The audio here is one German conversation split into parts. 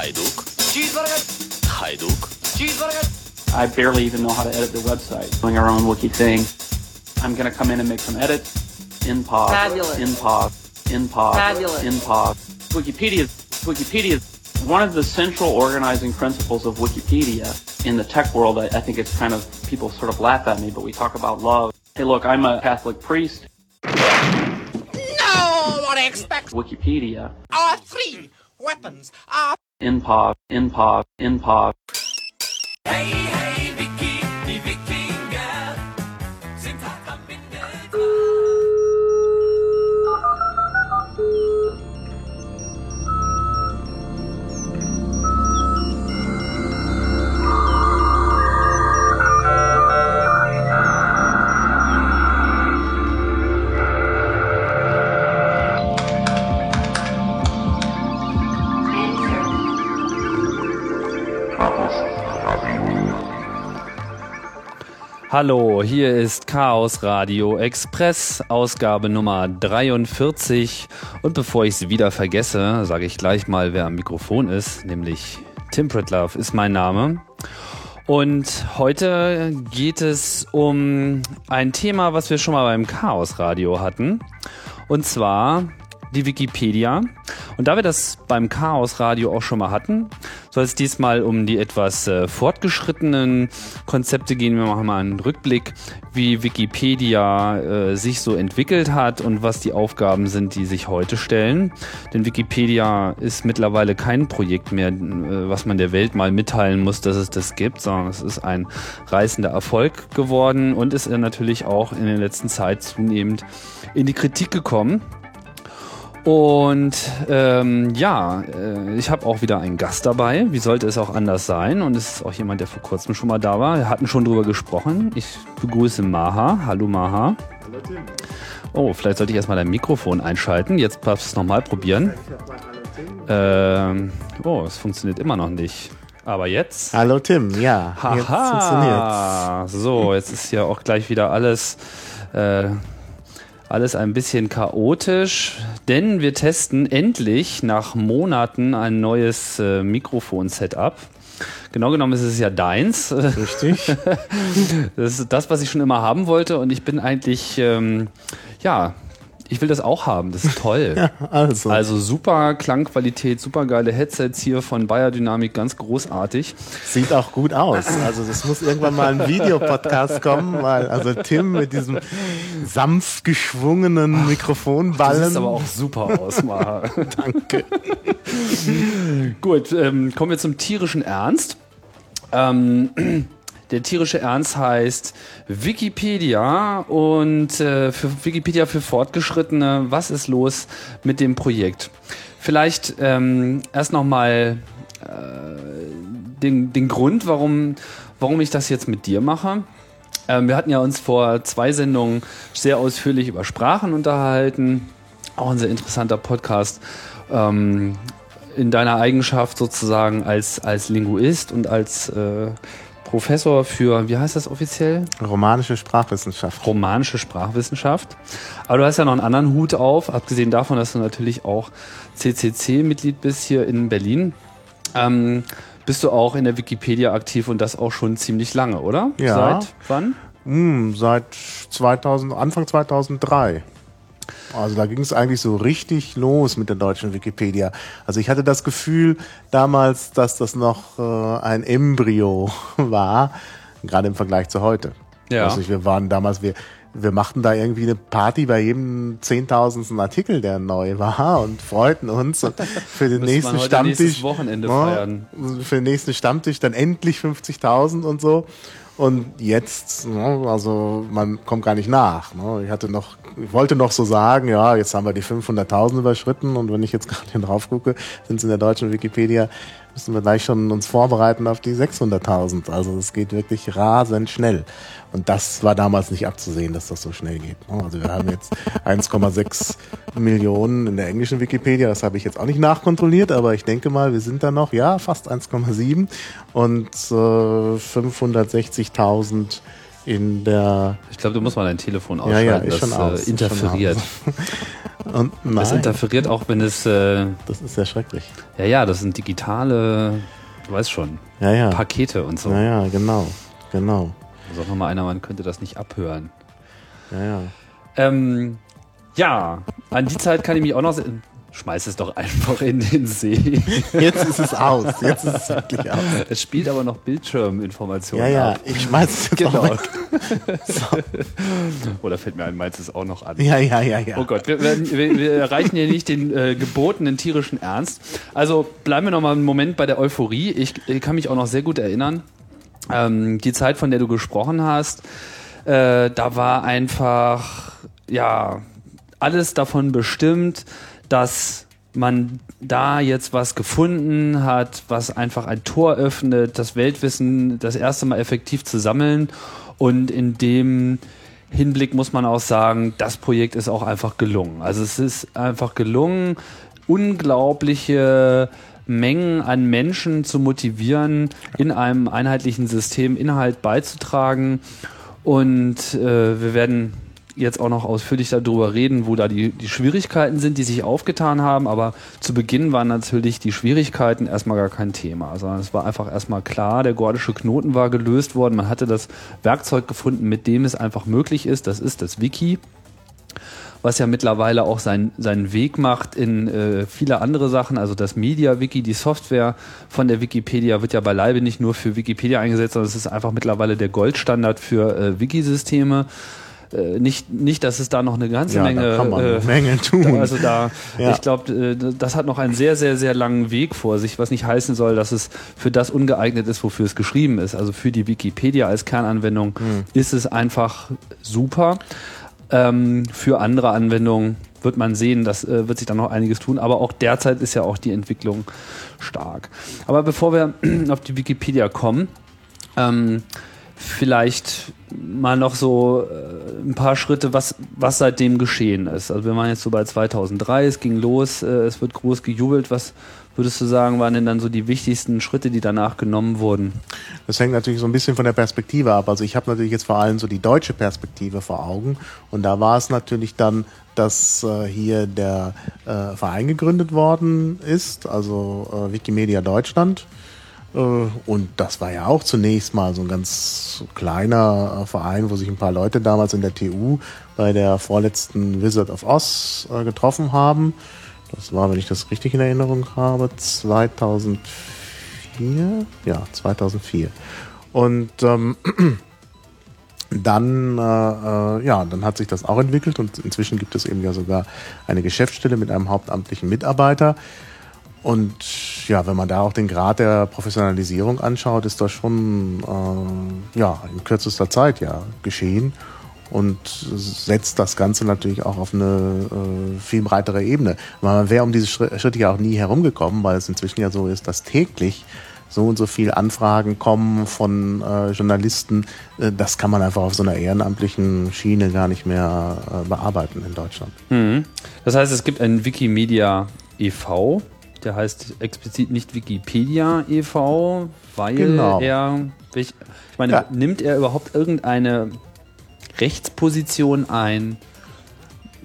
Hajduk. Hajduk. I barely even know how to edit the website. Doing our own wiki thing. I'm gonna come in and make some edits. In pause. Fabulous. In pause. In pause. Fabulous. In pause. Wikipedia. Wikipedia. One of the central organizing principles of Wikipedia in the tech world, I, I think it's kind of people sort of laugh at me, but we talk about love. Hey, look, I'm a Catholic priest. No one expects Wikipedia. our three weapons are In pause. In pause. In pause. Hallo, hier ist Chaos Radio Express, Ausgabe Nummer 43. Und bevor ich es wieder vergesse, sage ich gleich mal, wer am Mikrofon ist, nämlich Tim Pritlove ist mein Name. Und heute geht es um ein Thema, was wir schon mal beim Chaos Radio hatten. Und zwar die Wikipedia. Und da wir das beim Chaos Radio auch schon mal hatten, soll es diesmal um die etwas äh, fortgeschrittenen Konzepte gehen. Wir machen mal einen Rückblick, wie Wikipedia äh, sich so entwickelt hat und was die Aufgaben sind, die sich heute stellen. Denn Wikipedia ist mittlerweile kein Projekt mehr, äh, was man der Welt mal mitteilen muss, dass es das gibt, sondern es ist ein reißender Erfolg geworden und ist äh, natürlich auch in der letzten Zeit zunehmend in die Kritik gekommen. Und ähm, ja, äh, ich habe auch wieder einen Gast dabei. Wie sollte es auch anders sein? Und es ist auch jemand, der vor kurzem schon mal da war. Wir hatten schon drüber gesprochen. Ich begrüße Maha. Hallo Maha. Hallo Tim. Oh, vielleicht sollte ich erstmal dein Mikrofon einschalten. Jetzt darfst du es nochmal probieren. Ähm, oh, es funktioniert immer noch nicht. Aber jetzt? Hallo Tim, ja, jetzt funktioniert's. Haha. So, jetzt ist ja auch gleich wieder alles, äh, alles ein bisschen chaotisch, denn wir testen endlich nach Monaten ein neues äh, Mikrofon-Setup. Genau genommen ist es ja deins. Richtig. Das ist das, was ich schon immer haben wollte und ich bin eigentlich, ähm, ja, ich will das auch haben. Das ist toll. Also, Also super Klangqualität, super geile Headsets hier von Bayer Dynamic, ganz großartig. sieht auch gut aus. Also das muss irgendwann mal ein Videopodcast kommen, weil also Tim mit diesem sanft geschwungenen Das Mikrofonballen. sieht aber auch super aus, Maha. Danke. Gut, ähm, kommen wir zum tierischen Ernst. Ähm, der tierische Ernst heißt Wikipedia und äh, für Wikipedia für Fortgeschrittene. Was ist los mit dem Projekt? Vielleicht ähm, erst nochmal äh, den, den Grund, warum, warum ich das jetzt mit dir mache. Ähm, wir hatten ja uns vor zwei Sendungen sehr ausführlich über Sprachen unterhalten. Auch ein sehr interessanter Podcast. Ähm, in deiner Eigenschaft sozusagen als, als Linguist und als äh, Professor für, wie heißt das offiziell? Romanische Sprachwissenschaft. Romanische Sprachwissenschaft. Aber du hast ja noch einen anderen Hut auf, abgesehen davon, dass du natürlich auch CCC-Mitglied bist hier in Berlin. Ähm, bist du auch in der Wikipedia aktiv und das auch schon ziemlich lange, oder? Ja. Seit wann? Hm, seit 2000, Anfang 2003. Also da ging es eigentlich so richtig los mit der deutschen Wikipedia. Also ich hatte das Gefühl damals, dass das noch äh, ein Embryo war, gerade im Vergleich zu heute. Ja. Also wir waren damals, wir, wir machten da irgendwie eine Party bei jedem zehntausendsten Artikel, der neu war und freuten uns und für den nächsten Stammtisch. Wochenende Ja, feiern. Für den nächsten Stammtisch dann endlich 50.000 und so. Und jetzt, ne, also man kommt gar nicht nach. Ne. Ich hatte noch, ich wollte noch so sagen, ja, jetzt haben wir die 500.000 überschritten und wenn ich jetzt gerade drauf gucke, sind es in der deutschen Wikipedia, müssen wir gleich schon uns vorbereiten auf die 600.000. Also es geht wirklich rasend schnell. Und das war damals nicht abzusehen, dass das so schnell geht. ne. Also wir haben jetzt 1,6 Millionen in der englischen Wikipedia. Das habe ich jetzt auch nicht nachkontrolliert, aber ich denke mal, wir sind da noch, ja, fast 1,7 und äh, 560.000 in der Ich glaube, du musst mal dein Telefon ja, ausschalten, ja, ist schon das aus. äh, ist interferiert. Schon aus. Und Es interferiert auch, wenn es, äh, das ist ja schrecklich. ja, ja, das sind digitale, du weißt schon, Ja, ja. Pakete und so. Ja, ja, genau. Genau. Sag noch mal einer, man könnte das nicht abhören. Ja, ja. Ähm, ja, an die Zeit kann ich mich auch noch. Schmeiß es doch einfach in den See. Jetzt ist es aus. Jetzt ist es wirklich aus. Es spielt aber noch Bildschirminformationen Ja, ja. ab. Ich schmeiß es Genau. auch weg. Oder fällt mir ein, meins ist auch noch an. Ja, ja, ja, ja. Oh Gott, wir, wir, wir wir erreichen hier nicht den äh, gebotenen tierischen Ernst. Also bleiben wir noch mal einen Moment bei der Euphorie. Ich, ich kann mich auch noch sehr gut erinnern. Ähm, die Zeit, von der du gesprochen hast, äh, da war einfach, ja, alles davon bestimmt, dass man da jetzt was gefunden hat, was einfach ein Tor öffnet, das Weltwissen das erste Mal effektiv zu sammeln. Und in dem Hinblick muss man auch sagen, das Projekt ist auch einfach gelungen. Also es ist einfach gelungen, unglaubliche Mengen an Menschen zu motivieren, in einem einheitlichen System Inhalt beizutragen. Und äh, wir werden jetzt auch noch ausführlich darüber reden, wo da die, die Schwierigkeiten sind, die sich aufgetan haben. Aber zu Beginn waren natürlich die Schwierigkeiten erstmal gar kein Thema, sondern es war einfach erstmal klar, der gordische Knoten war gelöst worden. Man hatte das Werkzeug gefunden, mit dem es einfach möglich ist. Das ist das Wiki was ja mittlerweile auch sein, seinen Weg macht in äh, viele andere Sachen. Also das Media-Wiki, die Software von der Wikipedia wird ja beileibe nicht nur für Wikipedia eingesetzt, sondern es ist einfach mittlerweile der Goldstandard für äh, Wikisysteme. Äh, nicht, nicht, dass es da noch eine ganze Ja, Menge, da kann man äh, Menge tun. also da, Ja. ich glaube, äh, das hat noch einen sehr, sehr, sehr langen Weg vor sich, was nicht heißen soll, dass es für das ungeeignet ist, wofür es geschrieben ist. Also für die Wikipedia als Kernanwendung Hm. ist es einfach super. Ähm, für andere Anwendungen wird man sehen, das äh, wird sich dann noch einiges tun, aber auch derzeit ist ja auch die Entwicklung stark. Aber bevor wir auf die Wikipedia kommen, ähm, vielleicht mal noch so äh, ein paar Schritte, was, was seitdem geschehen ist. Also wir waren jetzt so bei 2003, es ging los, äh, es wird groß gejubelt. Was würdest du sagen, waren denn dann so die wichtigsten Schritte, die danach genommen wurden? Das hängt natürlich so ein bisschen von der Perspektive ab. Also ich habe natürlich jetzt vor allem so die deutsche Perspektive vor Augen. Und da war es natürlich dann, dass äh, hier der äh, Verein gegründet worden ist, also äh, Wikimedia Deutschland. Äh, Und das war ja auch zunächst mal so ein ganz kleiner äh, Verein, wo sich ein paar Leute damals in der TU bei der vorletzten Wizard of Oz äh, getroffen haben. Das war, wenn ich das richtig in Erinnerung habe, 2004. Ja, 2004. Und ähm, dann, äh, äh, ja, dann hat sich das auch entwickelt und inzwischen gibt es eben ja sogar eine Geschäftsstelle mit einem hauptamtlichen Mitarbeiter. Und ja, wenn man da auch den Grad der Professionalisierung anschaut, ist das schon äh, ja, in kürzester Zeit ja geschehen und setzt das Ganze natürlich auch auf eine äh, viel breitere Ebene. Man wäre um diese Schri- Schritte ja auch nie herumgekommen, weil es inzwischen ja so ist, dass täglich so und so viel Anfragen kommen von äh, Journalisten. Äh, das kann man einfach auf so einer ehrenamtlichen Schiene gar nicht mehr äh, bearbeiten in Deutschland. Das heißt, es gibt einen Wikimedia e.V., der heißt explizit nicht Wikipedia e.V., weil Genau. er, ich meine, Ja. nimmt er überhaupt irgendeine Rechtsposition ein,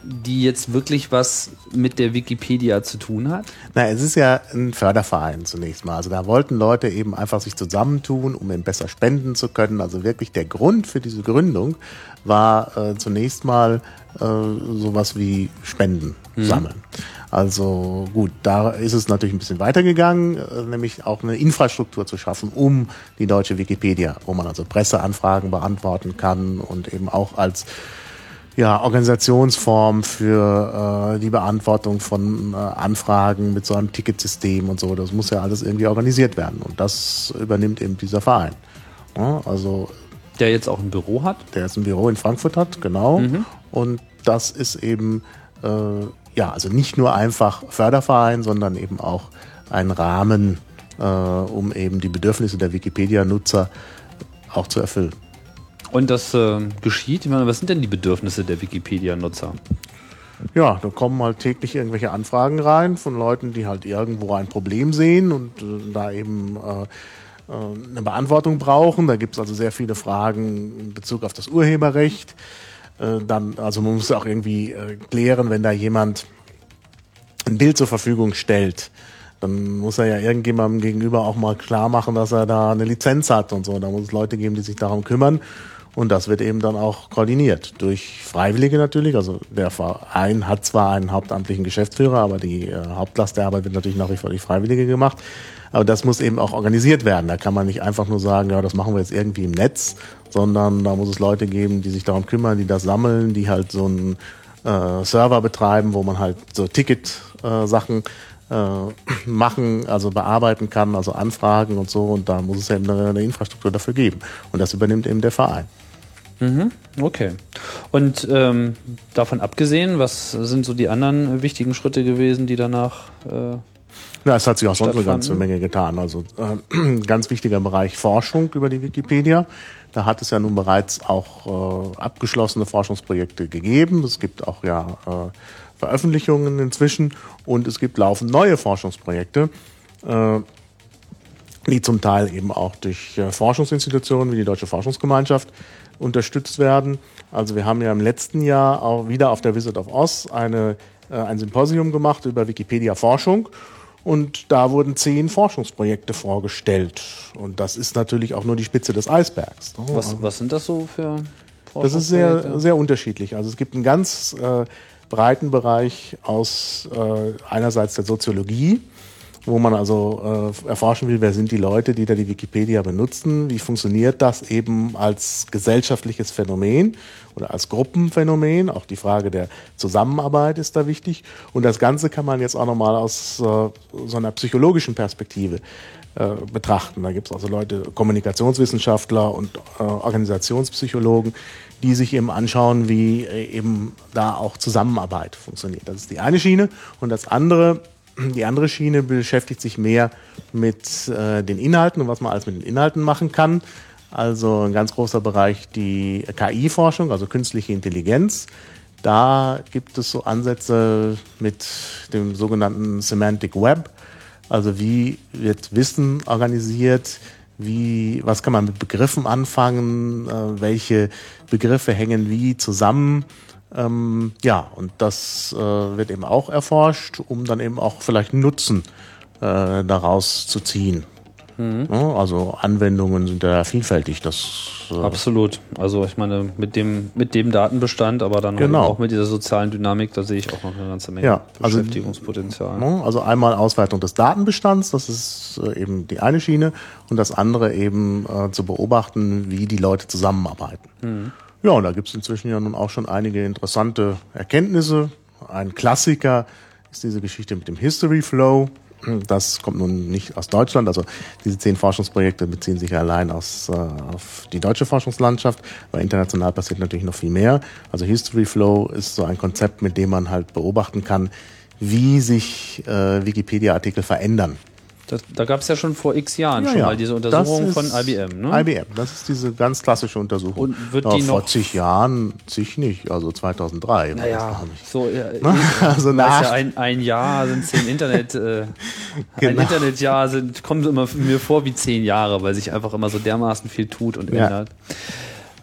die jetzt wirklich was mit der Wikipedia zu tun hat? Na, es ist ja ein Förderverein zunächst mal. Also da wollten Leute eben einfach sich zusammentun, um eben besser spenden zu können. Also wirklich der Grund für diese Gründung war äh, zunächst mal äh, sowas wie Spenden sammeln. Also gut, da ist es natürlich ein bisschen weitergegangen, äh, nämlich auch eine Infrastruktur zu schaffen, um die deutsche Wikipedia, wo man also Presseanfragen beantworten kann und eben auch als ja, Organisationsform für äh, die Beantwortung von äh, Anfragen mit so einem Ticketsystem und so. Das muss ja alles irgendwie organisiert werden. Und das übernimmt eben dieser Verein. Ja, also Der jetzt auch ein Büro hat? der jetzt ein Büro in Frankfurt hat, genau. Und das ist eben, äh, ja, also nicht nur einfach Förderverein, sondern eben auch ein Rahmen, äh, um eben die Bedürfnisse der Wikipedia-Nutzer auch zu erfüllen. Und das äh, geschieht? Ich meine, was sind denn die Bedürfnisse der Wikipedia-Nutzer? Ja, da kommen halt täglich irgendwelche Anfragen rein von Leuten, die halt irgendwo ein Problem sehen und äh, da eben äh, äh, eine Beantwortung brauchen. Da gibt's also sehr viele Fragen in Bezug auf das Urheberrecht. äh, dann, also man muss auch irgendwie äh, klären, wenn da jemand ein Bild zur Verfügung stellt, dann muss er ja irgendjemandem gegenüber auch mal klar machen, dass er da eine Lizenz hat und so. Da muss es Leute geben, die sich darum kümmern. Und das wird eben dann auch koordiniert durch Freiwillige natürlich. Also der Verein hat zwar einen hauptamtlichen Geschäftsführer, aber die äh, Hauptlast der Arbeit wird natürlich nach wie vor durch Freiwillige gemacht. Aber das muss eben auch organisiert werden. Da kann man nicht einfach nur sagen, ja, das machen wir jetzt irgendwie im Netz, sondern da muss es Leute geben, die sich darum kümmern, die das sammeln, die halt so einen äh, Server betreiben, wo man halt so Ticket-Sachen äh, machen, also bearbeiten kann, also Anfragen und so. Und da muss es eben eine, eine Infrastruktur dafür geben. Und das übernimmt eben der Verein. Mhm, okay. Und ähm, davon abgesehen, was sind so die anderen wichtigen Schritte gewesen, die danach äh, ja, es hat sich auch sonst eine ganze Menge getan. Also äh, ganz wichtiger Bereich Forschung über die Wikipedia. Da hat es ja nun bereits auch äh, abgeschlossene Forschungsprojekte gegeben. Es gibt auch ja äh, Veröffentlichungen inzwischen und es gibt laufend neue Forschungsprojekte, äh, die zum Teil eben auch durch äh, Forschungsinstitutionen wie die Deutsche Forschungsgemeinschaft unterstützt werden. Also wir haben ja im letzten Jahr auch wieder auf der Visit of Oz eine, äh, ein Symposium gemacht über Wikipedia-Forschung. Und da wurden zehn Forschungsprojekte vorgestellt. Und das ist natürlich auch nur die Spitze des Eisbergs. ne? was, was sind das so für Das ist sehr, Forschungsprojekte? sehr unterschiedlich. Also es gibt einen ganz äh, breiten Bereich aus äh, einerseits der Soziologie, wo man also äh, erforschen will, wer sind die Leute, die da die Wikipedia benutzen, wie funktioniert das eben als gesellschaftliches Phänomen oder als Gruppenphänomen. Auch die Frage der Zusammenarbeit ist da wichtig. Und das Ganze kann man jetzt auch nochmal aus äh, so einer psychologischen Perspektive äh, betrachten. Da gibt es also Leute, Kommunikationswissenschaftler und äh, Organisationspsychologen, die sich eben anschauen, wie äh, eben da auch Zusammenarbeit funktioniert. Das ist die eine Schiene. Und das andere, die andere Schiene beschäftigt sich mehr mit äh, den Inhalten und was man alles mit den Inhalten machen kann. Also ein ganz großer Bereich die KI-Forschung, also künstliche Intelligenz. Da gibt es so Ansätze mit dem sogenannten Semantic Web. Also wie wird Wissen organisiert? Wie, was kann man mit Begriffen anfangen? Äh, welche Begriffe hängen wie zusammen? Ähm, ja, und das äh, wird eben auch erforscht, um dann eben auch vielleicht Nutzen äh, daraus zu ziehen. Ja, also Anwendungen sind ja vielfältig. Das äh, Absolut. Also ich meine, mit dem, mit dem Datenbestand, aber dann Genau. auch mit dieser sozialen Dynamik, da sehe ich auch noch eine ganze Menge Ja, also- Beschäftigungspotenzial. Ne? Also einmal Auswertung des Datenbestands, das ist äh, eben die eine Schiene, und das andere eben äh, zu beobachten, wie die Leute zusammenarbeiten. Ja, und da gibt es inzwischen ja nun auch schon einige interessante Erkenntnisse. Ein Klassiker ist diese Geschichte mit dem History Flow. Das kommt nun nicht aus Deutschland. Also diese zehn Forschungsprojekte beziehen sich allein aus, äh, auf die deutsche Forschungslandschaft, aber international passiert natürlich noch viel mehr. Also History Flow ist so ein Konzept, mit dem man halt beobachten kann, wie sich äh, Wikipedia-Artikel verändern. Das, da gab es ja schon vor x Jahren Ja, schon ja. mal diese Untersuchung von IBM. Ne? IBM, das ist diese ganz klassische Untersuchung. Und wird ja, die vor noch- zig Jahren, zig nicht, also 2003. war das, Naja, glaub ich. so ja, Also nach, ja, ein, ein Jahr sind zehn Internet, äh, ein Genau. Internetjahr sind, kommt immer mir vor wie zehn Jahre, weil sich einfach immer so dermaßen viel tut und Ja. ändert.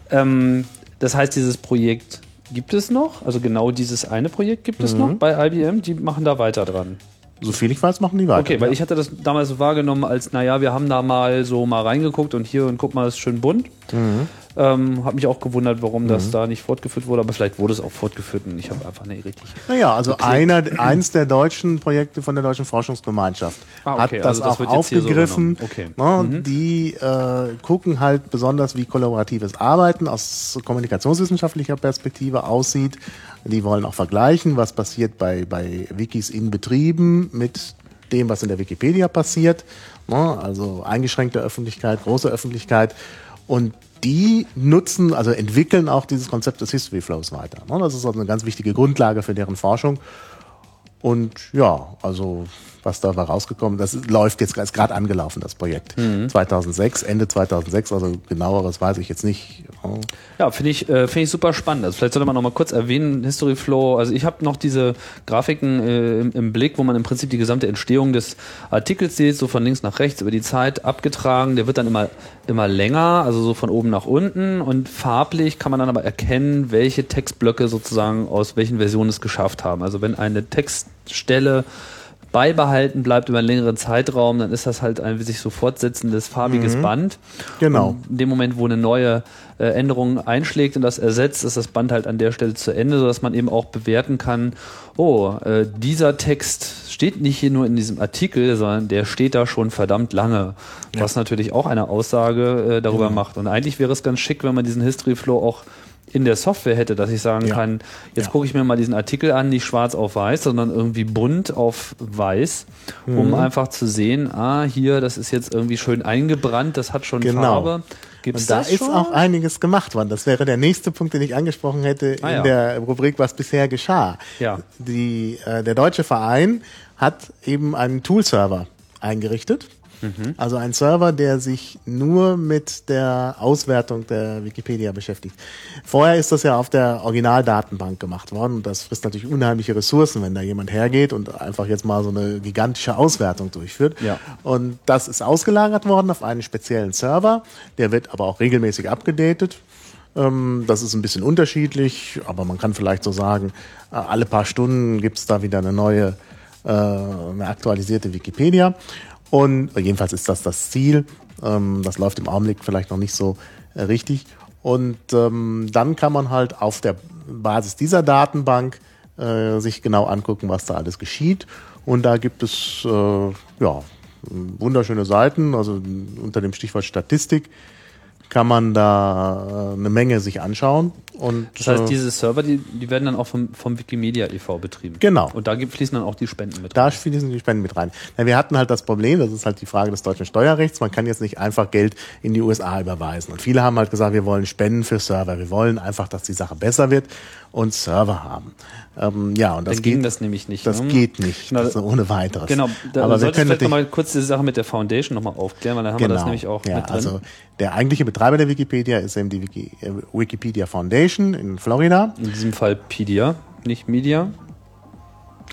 Ähm, das heißt, dieses Projekt gibt es noch, also genau dieses eine Projekt gibt Mhm. es noch bei IBM, die machen da weiter dran. So viel ich weiß, machen die weiter. Okay, weil ich hatte das damals so wahrgenommen als, naja, wir haben da mal so mal reingeguckt und hier und guck mal, ist schön bunt. Mhm. Ähm, hab mich auch gewundert, warum das da nicht fortgeführt wurde, aber vielleicht wurde es auch fortgeführt und ich habe einfach nicht richtig. Naja, also einer, eins der deutschen Projekte von der Deutschen Forschungsgemeinschaft Ah, hat okay, das also das auch so aufgegriffen. übernommen. Okay. Mhm. Ne, Die äh, gucken halt besonders, wie kollaboratives Arbeiten aus kommunikationswissenschaftlicher Perspektive aussieht. Die wollen auch vergleichen, was passiert bei, bei Wikis in Betrieben mit dem, was in der Wikipedia passiert. Ne, Also eingeschränkte Öffentlichkeit, große Öffentlichkeit. Und die nutzen, also entwickeln auch dieses Konzept des History Flows weiter. Ne, Das ist also eine ganz wichtige Grundlage für deren Forschung. Und ja, also was dabei rausgekommen ist. Das läuft jetzt, ist gerade angelaufen, das Projekt. 2006, Ende 2006, also genaueres weiß ich jetzt nicht. Oh. Ja, finde ich, äh, finde ich super spannend. Also vielleicht sollte man noch mal kurz erwähnen, History Flow. Also ich habe noch diese Grafiken äh, im, im Blick, wo man im Prinzip die gesamte Entstehung des Artikels sieht, so von links nach rechts über die Zeit abgetragen. Der wird dann immer immer länger, also so von oben nach unten und farblich kann man dann aber erkennen, welche Textblöcke sozusagen aus welchen Versionen es geschafft haben. Also wenn eine Textstelle beibehalten bleibt über einen längeren Zeitraum, dann ist das halt ein sich so fortsetzendes farbiges Band. Genau. Und in dem Moment, wo eine neue äh, Änderung einschlägt und das ersetzt, ist das Band halt an der Stelle zu Ende, sodass man eben auch bewerten kann, oh, äh, dieser Text steht nicht hier nur in diesem Artikel, sondern der steht da schon verdammt lange. Was natürlich auch eine Aussage äh, darüber macht. Und eigentlich wäre es ganz schick, wenn man diesen History Flow auch in der Software hätte, dass ich sagen Ja. kann, jetzt Ja. gucke ich mir mal diesen Artikel an, nicht schwarz auf weiß, sondern irgendwie bunt auf weiß, Mhm. um einfach zu sehen, ah, hier, das ist jetzt irgendwie schön eingebrannt, das hat schon Genau. Farbe. Gibt's Und da ist schon? auch einiges gemacht worden. Das wäre der nächste Punkt, den ich angesprochen hätte Ah, in ja. der Rubrik, was bisher geschah. Ja. Die, äh, der deutsche Verein hat eben einen Tool-Server eingerichtet. Mhm. Also ein Server, der sich nur mit der Auswertung der Wikipedia beschäftigt. Vorher ist das ja auf der Originaldatenbank gemacht worden und das frisst natürlich unheimliche Ressourcen, wenn da jemand hergeht und einfach jetzt mal so eine gigantische Auswertung durchführt. Ja. Und das ist ausgelagert worden auf einen speziellen Server. Der wird aber auch regelmäßig abgedatet. Ähm, Das ist ein bisschen unterschiedlich, aber man kann vielleicht so sagen, äh, alle paar Stunden gibt's da wieder eine neue, äh, eine aktualisierte Wikipedia. Und äh, jedenfalls ist das das Ziel. Ähm, Das läuft im Augenblick vielleicht noch nicht so äh, richtig. Und ähm, dann kann man halt auf der Basis dieser Datenbank äh, sich genau angucken, was da alles geschieht. Und da gibt es äh, ja wunderschöne Seiten, also unter dem Stichwort Statistik kann man da äh, eine Menge sich anschauen. Und, Das heißt, äh, diese Server, die, die werden dann auch vom, vom Wikimedia e.V. betrieben. Genau. Und da fließen dann auch die Spenden mit Da rein. fließen die Spenden mit rein. Ja, wir hatten halt das Problem, das ist halt die Frage des deutschen Steuerrechts, man kann jetzt nicht einfach Geld in die USA überweisen. Und viele haben halt gesagt, wir wollen Spenden für Server, wir wollen einfach, dass die Sache besser wird und Server haben. Ähm, ja, und das Dann ging geht, das nämlich nicht. das ne? geht nicht, Na, das ohne weiteres. Genau, da Aber wir können vielleicht nochmal kurz diese Sache mit der Foundation nochmal aufklären, weil dann haben wir das nämlich auch ja, mit drin. Also der eigentliche Betreiber der Wikipedia ist eben die Wiki, äh, Wikipedia Foundation in Florida. In diesem Fall Pedia, nicht Media.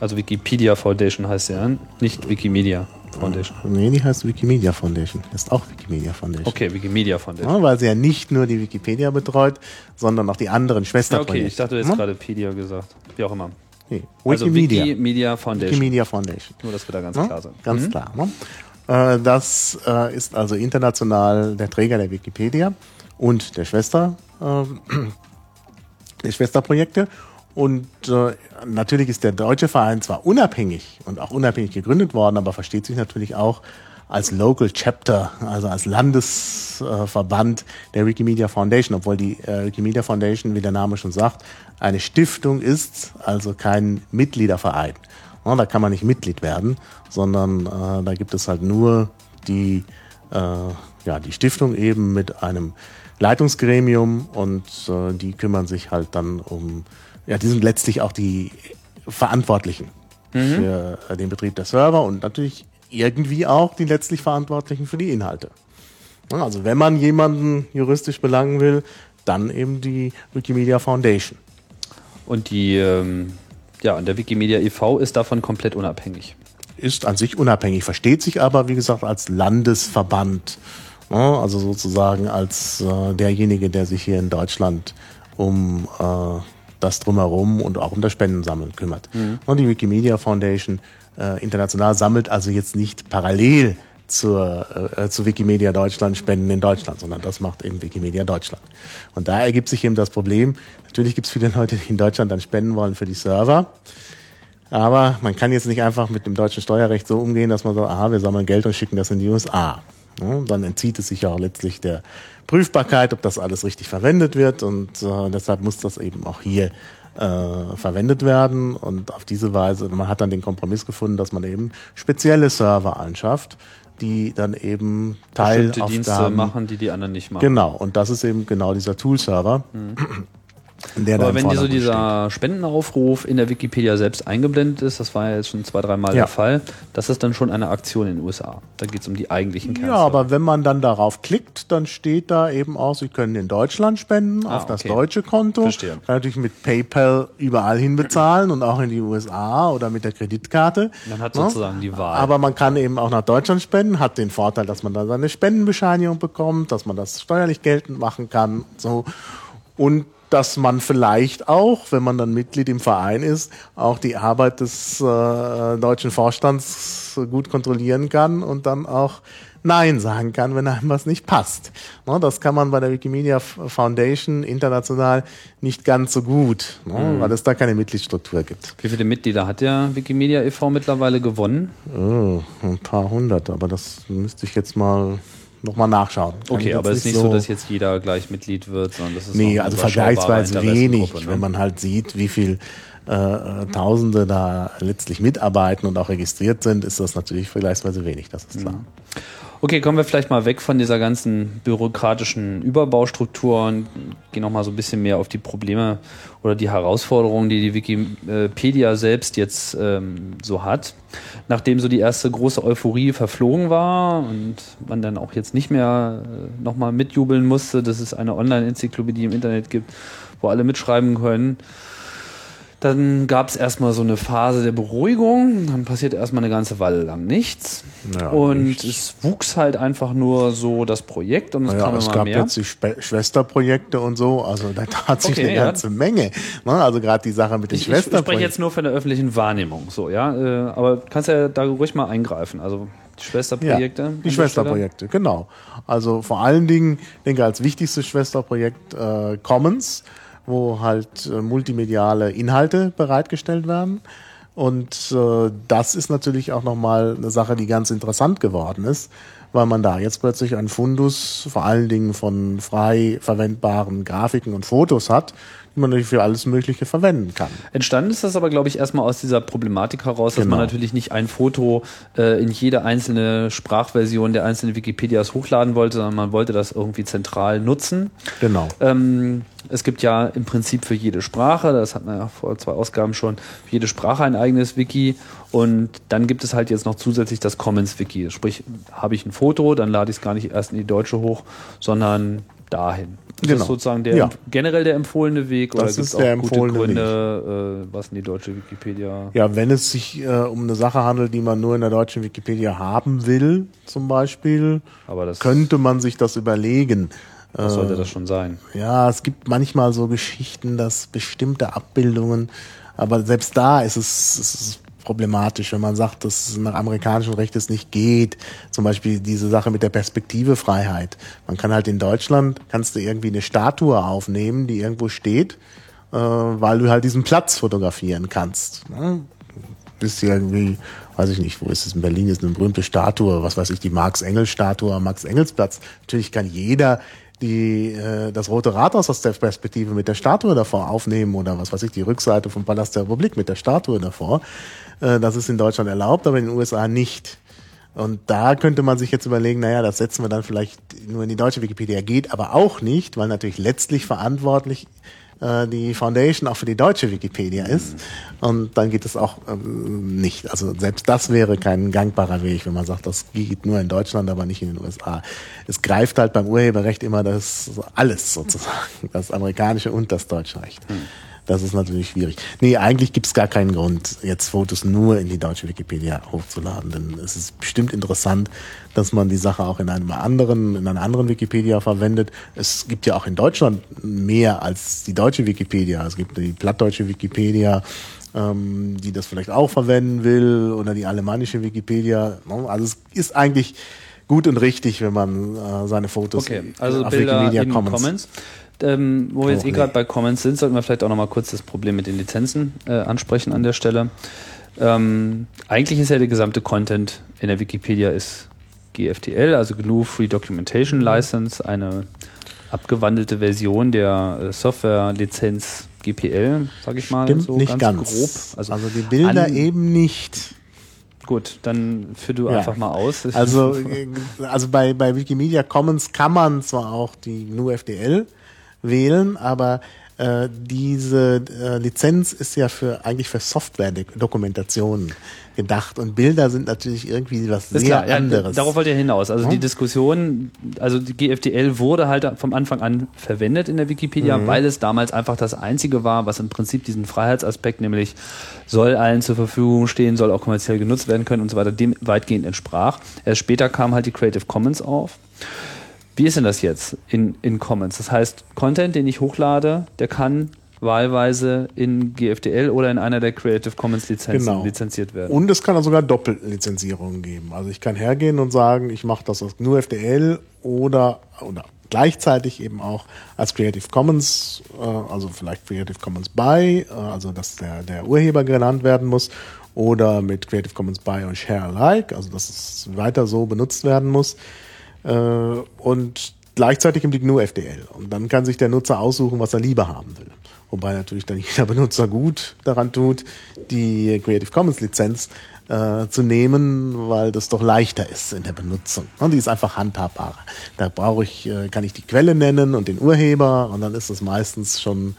Also Wikipedia Foundation heißt ja, nicht Wikimedia Foundation. Nee, die heißt Wikimedia Foundation. Ist auch Wikimedia Foundation. Okay, Wikimedia Foundation. Ja, weil sie ja nicht nur die Wikipedia betreut, sondern auch die anderen Ja, Schwesterprojekte. okay, ich dachte, du Hm? hättest gerade Pedia gesagt. Wie auch immer. Nee, Also Wikimedia. Wikimedia Foundation. Wikimedia Foundation. Nur, dass wir da ganz Ne? klar sind. Ganz Mhm. klar. Äh, Das äh, ist also international der Träger der Wikipedia und der Schwester, äh, der Schwesterprojekte. Und äh, natürlich ist der deutsche Verein zwar unabhängig und auch unabhängig gegründet worden, aber versteht sich natürlich auch als Local Chapter, also als Landesverband der Wikimedia Foundation, obwohl die äh, Wikimedia Foundation, wie der Name schon sagt, eine Stiftung ist, also kein Mitgliederverein. Ja, da kann man nicht Mitglied werden, sondern äh, da gibt es halt nur die, äh, ja, die Stiftung eben mit einem Leitungsgremium und äh, die kümmern sich halt dann um, ja, die sind letztlich auch die Verantwortlichen für äh, den Betrieb der Server und natürlich irgendwie auch die letztlich Verantwortlichen für die Inhalte. Also wenn man jemanden juristisch belangen will, dann eben die Wikimedia Foundation. Und die, ähm, ja, und der Wikimedia e.V. ist davon komplett unabhängig. ist an sich unabhängig, versteht sich aber, wie gesagt, als Landesverband. Ne? Also sozusagen als äh, derjenige, der sich hier in Deutschland um äh, das drumherum und auch um das Spendensammeln kümmert. Und die Wikimedia Foundation äh, international sammelt also jetzt nicht parallel zur, äh, zu Wikimedia Deutschland Spenden in Deutschland, sondern das macht eben Wikimedia Deutschland. Und da ergibt sich eben das Problem, natürlich gibt es viele Leute, die in Deutschland dann spenden wollen für die Server. Aber man kann jetzt nicht einfach mit dem deutschen Steuerrecht so umgehen, dass man sagt, aha, wir sammeln Geld und schicken das in die USA. Ja, dann entzieht es sich ja auch letztlich der Prüfbarkeit, ob das alles richtig verwendet wird. Und äh, deshalb muss das eben auch hier äh, verwendet werden. Und auf diese Weise, man hat dann den Kompromiss gefunden, dass man eben spezielle Server anschafft, die dann eben Bestimmte Dienste machen, die die anderen nicht machen. Genau, und das ist eben genau dieser Tool-Server. Da Aber wenn dir so dieser Spendenaufruf in der Wikipedia selbst eingeblendet ist, das war ja jetzt schon zwei, dreimal Ja. der Fall, das ist dann schon eine Aktion in den USA. Da geht es um die eigentlichen Ja, Kernserver. aber wenn man dann darauf klickt, dann steht da eben auch, Sie können in Deutschland spenden, Ah, auf das okay. deutsche Konto. Verstehe. Kann natürlich mit PayPal überall hin bezahlen und auch in die USA oder mit der Kreditkarte. Man hat Ne? sozusagen die Wahl. Aber man kann eben auch nach Deutschland spenden, hat den Vorteil, dass man da seine Spendenbescheinigung bekommt, dass man das steuerlich geltend machen kann, so. Und dass man vielleicht auch, wenn man dann Mitglied im Verein ist, auch die Arbeit des äh, deutschen Vorstands gut kontrollieren kann und dann auch Nein sagen kann, wenn einem was nicht passt. Ne, das kann man bei der Wikimedia Foundation international nicht ganz so gut, ne, weil es da keine Mitgliedsstruktur gibt. Wie viele Mitglieder hat der Wikimedia e.V. mittlerweile gewonnen? Oh, ein paar hundert, aber das müsste ich jetzt mal nochmal nachschauen. Kann Okay, aber es ist nicht so, dass jetzt jeder gleich Mitglied wird, sondern das ist Nee, also vergleichsweise wenig, ne? wenn man halt sieht, wie viel äh, Tausende da letztlich mitarbeiten und auch registriert sind, ist das natürlich vergleichsweise wenig, das ist klar. Mhm. Okay, kommen wir vielleicht mal weg von dieser ganzen bürokratischen Überbaustruktur und gehen noch mal so ein bisschen mehr auf die Probleme oder die Herausforderungen, die die Wikipedia selbst jetzt ähm, so hat. Nachdem so die erste große Euphorie verflogen war und man dann auch jetzt nicht mehr äh, noch mal mitjubeln musste, dass es eine Online-Enzyklopädie im Internet gibt, wo alle mitschreiben können, dann gab es erstmal so eine Phase der Beruhigung, dann passiert erstmal eine ganze Weile lang nichts. Ja, und nichts. es wuchs halt einfach nur so das Projekt und es Naja, kam es immer gab mehr. jetzt die Spe Schwesterprojekte und so, also da tat sich Okay, eine ja. ganze Menge. Ne? Also gerade die Sache mit den Ich, ich, ich spreche jetzt nur von der öffentlichen Wahrnehmung, so ja. Äh, aber du kannst ja da ruhig mal eingreifen. Also die Schwesterprojekte. Ja, die Schwesterprojekte, genau. Also vor allen Dingen, ich denke als wichtigstes Schwesterprojekt äh, Commons, wo halt äh, multimediale Inhalte bereitgestellt werden. Und äh, das ist natürlich auch nochmal eine Sache, die ganz interessant geworden ist, weil man da jetzt plötzlich einen Fundus vor allen Dingen von frei verwendbaren Grafiken und Fotos hat, die man natürlich für alles Mögliche verwenden kann. Entstanden ist das aber, glaube ich, erstmal aus dieser Problematik heraus, dass Genau. man natürlich nicht ein Foto äh, in jede einzelne Sprachversion der einzelnen Wikipedias hochladen wollte, sondern man wollte das irgendwie zentral nutzen. Genau. Ähm, es gibt ja im Prinzip für jede Sprache, das hatten wir ja vor zwei Ausgaben schon, für jede Sprache ein eigenes Wiki und dann gibt es halt jetzt noch zusätzlich das Commons Wiki. Sprich, habe ich ein Foto, dann lade ich es gar nicht erst in die deutsche hoch, sondern dahin. Das Genau. ist sozusagen der Ja. generell der empfohlene Weg oder Das ist auch der gute empfohlene Gründe, äh, was in die deutsche Wikipedia Ja, wenn es sich äh, um eine Sache handelt, die man nur in der deutschen Wikipedia haben will, zum Beispiel, könnte man sich das überlegen. was Äh, sollte das schon sein? Ja, es gibt manchmal so Geschichten, dass bestimmte Abbildungen, aber selbst da ist es, es ist problematisch, wenn man sagt, dass es nach amerikanischem Recht es nicht geht. Zum Beispiel diese Sache mit der Perspektivefreiheit. Man kann halt in Deutschland, kannst du irgendwie eine Statue aufnehmen, die irgendwo steht, äh, weil du halt diesen Platz fotografieren kannst. Ne? bist irgendwie, weiß ich nicht, wo ist es in Berlin, ist eine berühmte Statue, was weiß ich, die Marx-Engels-Statue am Max-Engels-Platz. Natürlich kann jeder die, äh, das Rote Rathaus aus der Perspektive mit der Statue davor aufnehmen oder was weiß ich, die Rückseite vom Palast der Republik mit der Statue davor. Äh, das ist in Deutschland erlaubt, aber in den USA nicht. Und da könnte man sich jetzt überlegen, naja, das setzen wir dann vielleicht nur in die deutsche Wikipedia. Geht aber auch nicht, weil natürlich letztlich verantwortlich äh, die Foundation auch für die deutsche Wikipedia ist. Und dann geht es auch ähm, nicht. Also selbst das wäre kein gangbarer Weg, wenn man sagt, das geht nur in Deutschland, aber nicht in den USA. Es greift halt beim Urheberrecht immer das alles sozusagen, das amerikanische und das deutsche Recht. Das ist natürlich schwierig. Nee, eigentlich gibt es gar keinen Grund, jetzt Fotos nur in die deutsche Wikipedia hochzuladen. Denn es ist bestimmt interessant, dass man die Sache auch in einem anderen, in einer anderen Wikipedia verwendet. Es gibt ja auch in Deutschland mehr als die deutsche Wikipedia. Es gibt die plattdeutsche Wikipedia, ähm, die das vielleicht auch verwenden will, oder die alemannische Wikipedia. Also es ist eigentlich gut und richtig, wenn man äh, seine Fotos Okay, also auf Bilder Wikimedia in Commons. Commons. Ähm, wo wir jetzt eh gerade bei Commons sind, sollten wir vielleicht auch noch mal kurz das Problem mit den Lizenzen äh, ansprechen an der Stelle. Ähm, eigentlich ist ja der gesamte Content in der Wikipedia ist GFDL, also GNU Free Documentation License, eine abgewandelte Version der äh, Software-Lizenz GPL, sage ich mal, Stimmt so nicht ganz, ganz. grob. Also, die Bilder eben nicht. Gut, dann führ du Ja. einfach mal aus. Also, äh, also bei, bei Wikimedia Commons kann man zwar auch die GNU FDL wählen, aber äh, diese äh, Lizenz ist ja für eigentlich für Software-Dokumentationen gedacht und Bilder sind natürlich irgendwie was Ist sehr klar, ja, anderes. darauf wollte er hinaus. Also die Hm? Diskussion, also die GFDL wurde halt vom Anfang an verwendet in der Wikipedia, Mhm. weil es damals einfach das einzige war, was im Prinzip diesen Freiheitsaspekt, nämlich soll allen zur Verfügung stehen, soll auch kommerziell genutzt werden können und so weiter, dem weitgehend entsprach. Erst später kam halt die Creative Commons auf. Wie ist denn das jetzt in, in Commons? Das heißt, Content, den ich hochlade, der kann wahlweise in GFDL oder in einer der Creative Commons Lizenzen Genau. lizenziert werden. Und es kann auch sogar Doppellizenzierungen geben. Also ich kann hergehen und sagen, ich mache das GNU FDL oder, oder gleichzeitig eben auch als Creative Commons, äh, also vielleicht Creative Commons by, äh, also dass der, der Urheber genannt werden muss, oder mit Creative Commons by und Share Alike, also dass es weiter so benutzt werden muss. Äh, und gleichzeitig im GNU FDL. Und dann kann sich der Nutzer aussuchen, was er lieber haben will. Wobei natürlich dann jeder Benutzer gut daran tut, die Creative Commons Lizenz äh, zu nehmen, weil das doch leichter ist in der Benutzung. Und die ist einfach handhabbarer. Da brauche ich, äh, kann ich die Quelle nennen und den Urheber und dann ist das meistens schon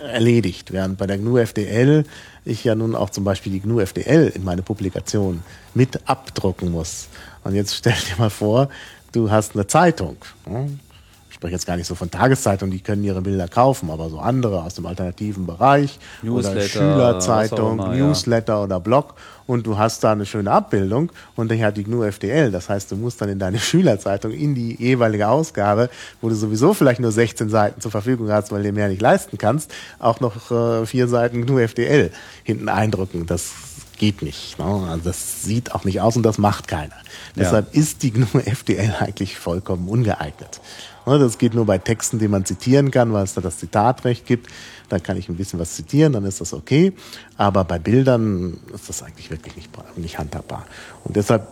erledigt. Während bei der GNU FDL ich ja nun auch zum Beispiel die GNU FDL in meine Publikation mit abdrucken muss. Und jetzt stell dir mal vor, du hast eine Zeitung. hm? Ich spreche jetzt gar nicht so von Tageszeitungen, die können ihre Bilder kaufen, aber so andere aus dem alternativen Bereich Newsletter, oder Schülerzeitung, immer, ja. Newsletter oder Blog und du hast da eine schöne Abbildung und die hat die GNU FDL. Das heißt, du musst dann in deine Schülerzeitung in die jeweilige Ausgabe, wo du sowieso vielleicht nur 16 Seiten zur Verfügung hast, weil du dir mehr nicht leisten kannst, auch noch äh, vier Seiten GNU FDL hinten eindrücken. Das geht nicht. Ne? Also das sieht auch nicht aus und das macht keiner. Deshalb ist die GNU FDL eigentlich vollkommen ungeeignet. Ne, Das geht nur bei Texten, die man zitieren kann, weil es da das Zitatrecht gibt. Da kann ich ein bisschen was zitieren, dann ist das okay. Aber bei Bildern ist das eigentlich wirklich nicht, nicht handhabbar. Und deshalb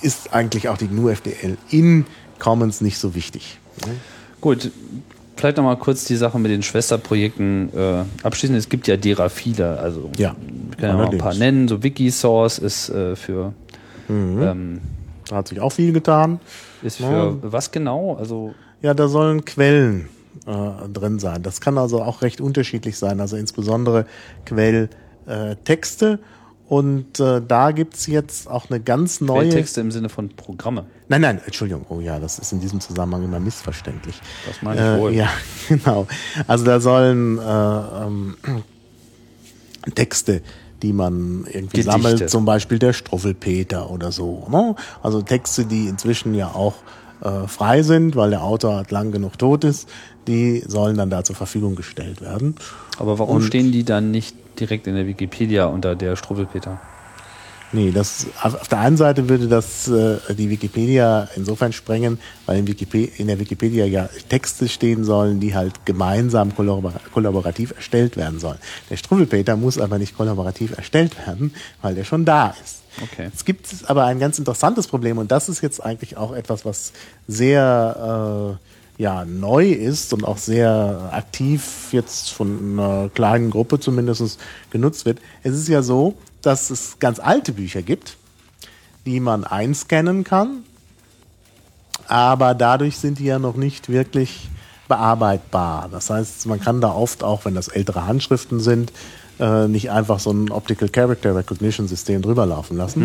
ist eigentlich auch die GNU FDL in Commons nicht so wichtig. Gut, vielleicht nochmal kurz die Sache mit den Schwesterprojekten äh, abschließen. Es gibt ja derer viele. Also Ja, wir können ja mal ein paar nennen. So Wikisource ist äh, für Mhm. ähm, Da hat sich auch viel getan. ist Ja. für was genau? Also Ja, da sollen Quellen äh, drin sein. Das kann also auch recht unterschiedlich sein, also insbesondere Quelltexte. Und äh, da gibt's jetzt auch eine ganz neue. Texte im Sinne von Programme. Nein, nein, Entschuldigung. Oh ja, das ist in diesem Zusammenhang immer missverständlich. Das meine ich wohl. Ja, genau. Also da sollen äh, ähm, Texte, die man irgendwie Gedichte. sammelt, zum Beispiel der Struffelpeter oder so. Ne? Also Texte, die inzwischen ja auch äh, frei sind, weil der Autor lang genug tot ist, die sollen dann da zur Verfügung gestellt werden. Aber warum Und- stehen die dann nicht direkt in der Wikipedia unter der Struwwelpeter? Nee, das, auf auf der einen Seite würde das äh, die Wikipedia insofern sprengen, weil in, Wikipe in der Wikipedia ja Texte stehen sollen, die halt gemeinsam kollabor kollaborativ erstellt werden sollen. Der Struwwelpeter muss aber nicht kollaborativ erstellt werden, weil der schon da ist. Okay. Es gibt aber ein ganz interessantes Problem und das ist jetzt eigentlich auch etwas, was sehr äh, ja, neu ist und auch sehr aktiv jetzt von einer kleinen Gruppe zumindest genutzt wird. Es ist ja so, dass es ganz alte Bücher gibt, die man einscannen kann, aber dadurch sind die ja noch nicht wirklich bearbeitbar. Das heißt, man kann da oft auch, wenn das ältere Handschriften sind, äh, nicht einfach so ein Optical Character Recognition System drüber laufen lassen.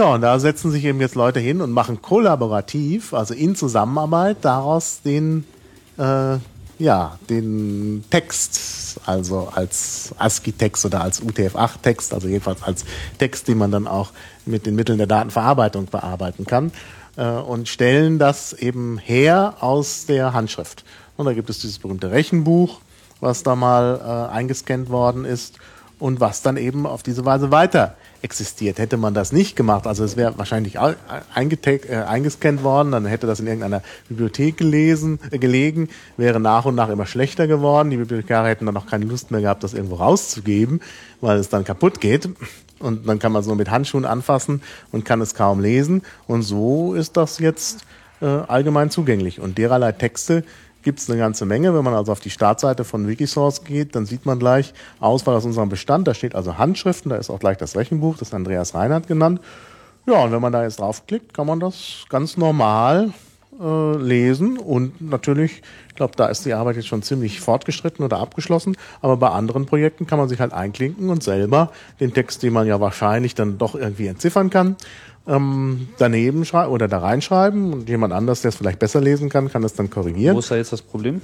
Ja, und da setzen sich eben jetzt Leute hin und machen kollaborativ, also in Zusammenarbeit, daraus den, äh, ja, den Text, also als ASCII-Text oder als UTF-8-Text, also jedenfalls als Text, den man dann auch mit den Mitteln der Datenverarbeitung bearbeiten kann, äh, und stellen das eben her aus der Handschrift. Und da gibt es dieses berühmte Rechenbuch, was da mal äh, eingescannt worden ist und was dann eben auf diese Weise weiter existiert. Hätte man das nicht gemacht, also es wäre wahrscheinlich äh, eingescannt worden, dann hätte das in irgendeiner Bibliothek gelesen, äh, gelegen, wäre nach und nach immer schlechter geworden. Die Bibliothekare hätten dann auch keine Lust mehr gehabt, das irgendwo rauszugeben, weil es dann kaputt geht. Und dann kann man es nur mit Handschuhen anfassen und kann es kaum lesen. Und so ist das jetzt äh, allgemein zugänglich. Und dererlei Texte gibt es eine ganze Menge. Wenn man also auf die Startseite von Wikisource geht, dann sieht man gleich Auswahl aus unserem Bestand. Da steht also Handschriften, da ist auch gleich das Rechenbuch, das Andreas Reinhardt genannt. Ja, und wenn man da jetzt draufklickt, kann man das ganz normal äh, lesen und natürlich, ich glaube, da ist die Arbeit jetzt schon ziemlich fortgeschritten oder abgeschlossen, aber bei anderen Projekten kann man sich halt einklinken und selber den Text, den man ja wahrscheinlich dann doch irgendwie entziffern kann, ähm, daneben schreiben oder da reinschreiben und jemand anders, der es vielleicht besser lesen kann, kann das dann korrigieren. Wo ist da jetzt das Problem?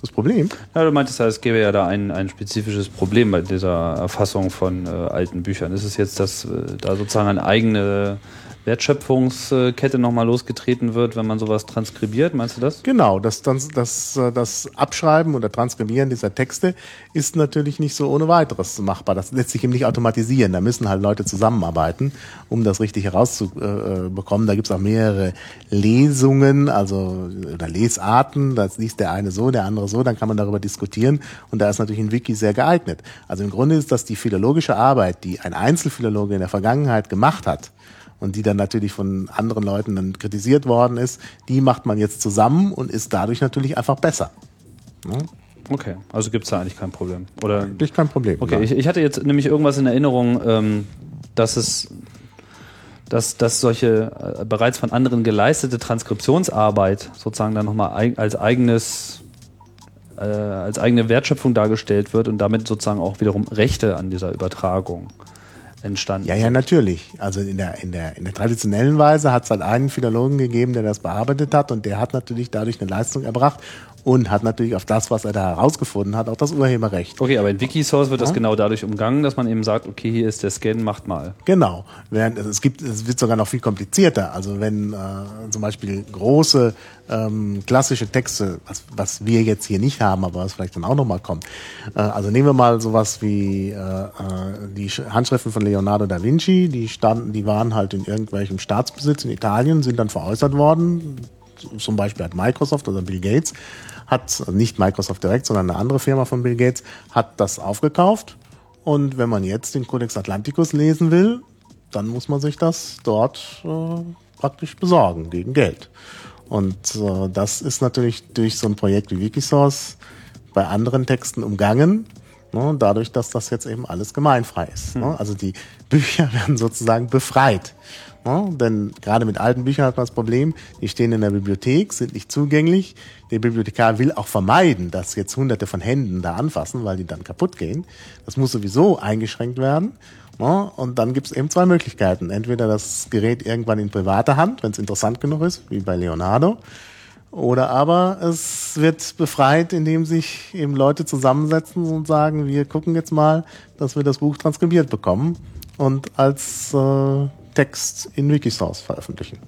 Das Problem? Ja, du meintest ja, es gäbe ja da ein, ein spezifisches Problem bei dieser Erfassung von äh, alten Büchern. Ist es jetzt, dass äh, da sozusagen eine eigene Wertschöpfungskette nochmal losgetreten wird, wenn man sowas transkribiert? Meinst du das? Genau, das, das, das, äh, das Abschreiben oder Transkribieren dieser Texte ist natürlich nicht so ohne weiteres machbar. Das lässt sich eben nicht automatisieren. Da müssen halt Leute zusammenarbeiten, um das richtig herauszubekommen. Da gibt's auch mehrere Lesungen, also oder Lesarten. Das liest der eine so, der andere so, dann kann man darüber diskutieren. Und da ist natürlich ein Wiki sehr geeignet. Also im Grunde ist das die philologische Arbeit, die ein Einzelphilologe in der Vergangenheit gemacht hat, und die dann natürlich von anderen Leuten dann kritisiert worden ist, die macht man jetzt zusammen und ist dadurch natürlich einfach besser. Ne? Okay, also gibt es da eigentlich kein Problem. Oder Eigentlich kein Problem. Okay, ich, ich hatte jetzt nämlich irgendwas in Erinnerung, ähm, dass es dass, dass solche äh, bereits von anderen geleistete Transkriptionsarbeit sozusagen dann nochmal eig als eigenes äh, als eigene Wertschöpfung dargestellt wird und damit sozusagen auch wiederum Rechte an dieser Übertragung entstanden. Ja, ja, natürlich. Also in der, in der, in der traditionellen Weise hat es halt einen Philologen gegeben, der das bearbeitet hat und der hat natürlich dadurch eine Leistung erbracht und hat natürlich auf das, was er da herausgefunden hat, auch das Urheberrecht. Okay, aber in Wikisource wird das Ja. genau dadurch umgangen, dass man eben sagt, okay, hier ist der Scan, macht mal. Genau. Während es gibt, es wird sogar noch viel komplizierter. Also wenn äh, zum Beispiel große ähm, klassische Texte, was, was wir jetzt hier nicht haben, aber was vielleicht dann auch nochmal kommt. Äh, also nehmen wir mal sowas wie äh, äh, die Sch- Handschriften von Leonardo da Vinci, die standen, die waren halt in irgendwelchem Staatsbesitz in Italien, sind dann veräußert worden. Zum Beispiel hat Microsoft oder Bill Gates hat, also nicht Microsoft direkt, sondern eine andere Firma von Bill Gates, hat das aufgekauft. Und wenn man jetzt den Codex Atlanticus lesen will, dann muss man sich das dort äh, praktisch besorgen gegen Geld. Und äh, das ist natürlich durch so ein Projekt wie Wikisource bei anderen Texten umgangen, ne, dadurch, dass das jetzt eben alles gemeinfrei ist. Ne? Also die Bücher werden sozusagen befreit. Ne? Denn gerade mit alten Büchern hat man das Problem, die stehen in der Bibliothek, sind nicht zugänglich. Der Bibliothekar will auch vermeiden, dass jetzt hunderte von Händen da anfassen, weil die dann kaputt gehen. Das muss sowieso eingeschränkt werden. Ne? Und dann gibt es eben zwei Möglichkeiten. Entweder das Gerät irgendwann in privater Hand, wenn es interessant genug ist, wie bei Leonardo. Oder aber es wird befreit, indem sich eben Leute zusammensetzen und sagen, wir gucken jetzt mal, dass wir das Buch transkribiert bekommen und als äh, Text in Wikisource veröffentlichen.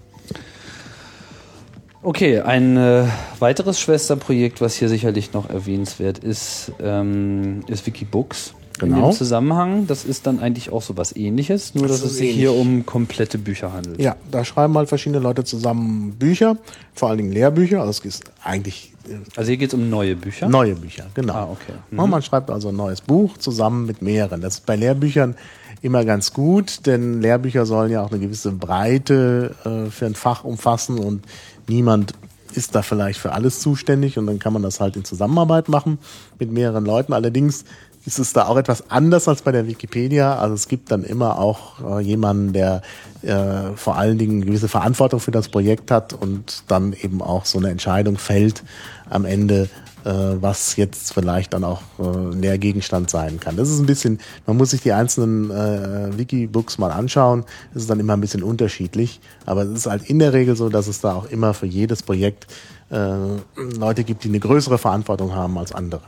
Okay, ein äh, weiteres Schwesterprojekt, was hier sicherlich noch erwähnenswert ist, ähm, ist Wikibooks. In Genau. dem Zusammenhang, das ist dann eigentlich auch so was ähnliches, nur Das dass es sich ähnlich. hier um komplette Bücher handelt. Ja, da schreiben halt verschiedene Leute zusammen Bücher, vor allen Dingen Lehrbücher. Also es ist eigentlich äh, Also hier geht es um neue Bücher. Neue Bücher, genau. Ah, okay. Ja, man schreibt also ein neues Buch zusammen mit mehreren. Das ist bei Lehrbüchern immer ganz gut, denn Lehrbücher sollen ja auch eine gewisse Breite äh, für ein Fach umfassen und niemand ist da vielleicht für alles zuständig und dann kann man das halt in Zusammenarbeit machen mit mehreren Leuten. Allerdings ist es da auch etwas anders als bei der Wikipedia. Also es gibt dann immer auch äh, jemanden, der äh, vor allen Dingen eine gewisse Verantwortung für das Projekt hat und dann eben auch so eine Entscheidung fällt am Ende, was jetzt vielleicht dann auch äh, Lehrgegenstand sein kann. Das ist ein bisschen, man muss sich die einzelnen äh, Wikibooks mal anschauen. Das ist dann immer ein bisschen unterschiedlich, aber es ist halt in der Regel so, dass es da auch immer für jedes Projekt äh, Leute gibt, die eine größere Verantwortung haben als andere.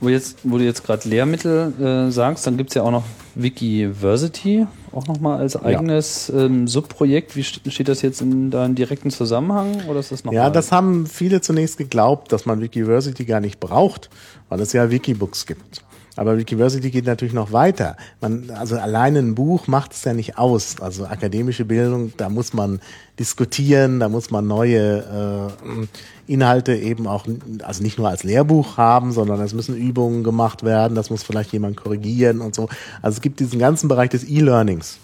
Wo, jetzt, wo du jetzt gerade Lehrmittel äh, sagst, dann gibt es ja auch noch Wikiversity, auch nochmal als eigenes ähm, Subprojekt. Wie st- steht das jetzt in da im direkten Zusammenhang oder ist das nochmal? Ja, das haben viele zunächst geglaubt, dass man Wikiversity gar nicht braucht, weil es ja Wikibooks gibt. Aber Wikiversity geht natürlich noch weiter. Man, also alleine ein Buch macht es ja nicht aus. Also akademische Bildung, da muss man diskutieren, da muss man neue äh, Inhalte eben auch, also nicht nur als Lehrbuch haben, sondern es müssen Übungen gemacht werden, das muss vielleicht jemand korrigieren und so. Also es gibt diesen ganzen Bereich des E-Learnings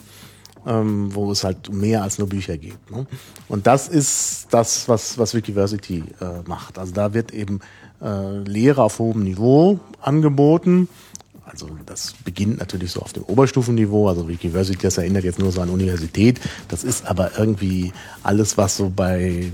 ähm, wo es halt mehr als nur Bücher geht. Ne? Und das ist das, was, was Wikiversity äh, macht. Also da wird eben äh, Lehre auf hohem Niveau angeboten, also das beginnt natürlich so auf dem Oberstufenniveau. Also Wikiversity, das erinnert jetzt nur so an Universität. Das ist aber irgendwie alles, was so bei,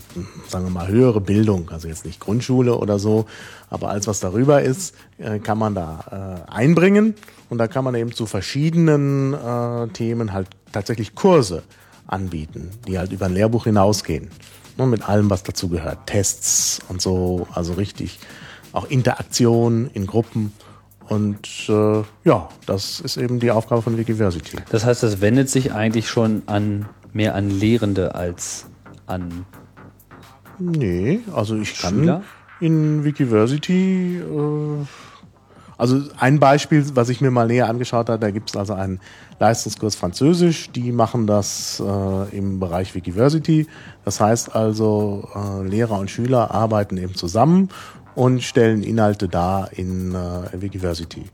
sagen wir mal, höhere Bildung, also jetzt nicht Grundschule oder so, aber alles, was darüber ist, äh, kann man da äh, einbringen. Und da kann man eben zu verschiedenen äh, Themen halt tatsächlich Kurse anbieten, die halt über ein Lehrbuch hinausgehen. Ne, mit allem, was dazu gehört. Tests und so, also richtig auch Interaktion in Gruppen. Und äh, ja, das ist eben die Aufgabe von Wikiversity. Das heißt, das wendet sich eigentlich schon an mehr an Lehrende als an Nee, also ich kann Schüler? in Wikiversity, äh, also ein Beispiel, was ich mir mal näher angeschaut habe, da gibt es also einen Leistungskurs Französisch, die machen das äh, im Bereich Wikiversity. Das heißt also, äh, Lehrer und Schüler arbeiten eben zusammen und stellen Inhalte dar in äh, Wikiversity.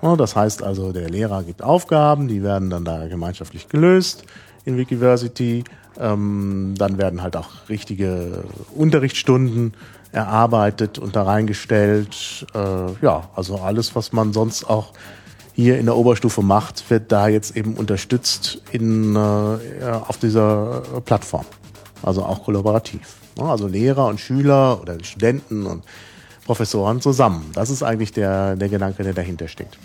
Ja, das heißt also, der Lehrer gibt Aufgaben, die werden dann da gemeinschaftlich gelöst in Wikiversity. Ähm, dann werden halt auch richtige Unterrichtsstunden erarbeitet und da reingestellt. Äh, ja, also alles, was man sonst auch hier in der Oberstufe macht, wird da jetzt eben unterstützt in, äh, auf dieser Plattform. Also auch kollaborativ. Also Lehrer und Schüler oder Studenten und Professoren zusammen. Das ist eigentlich der, der Gedanke, der dahinter steht.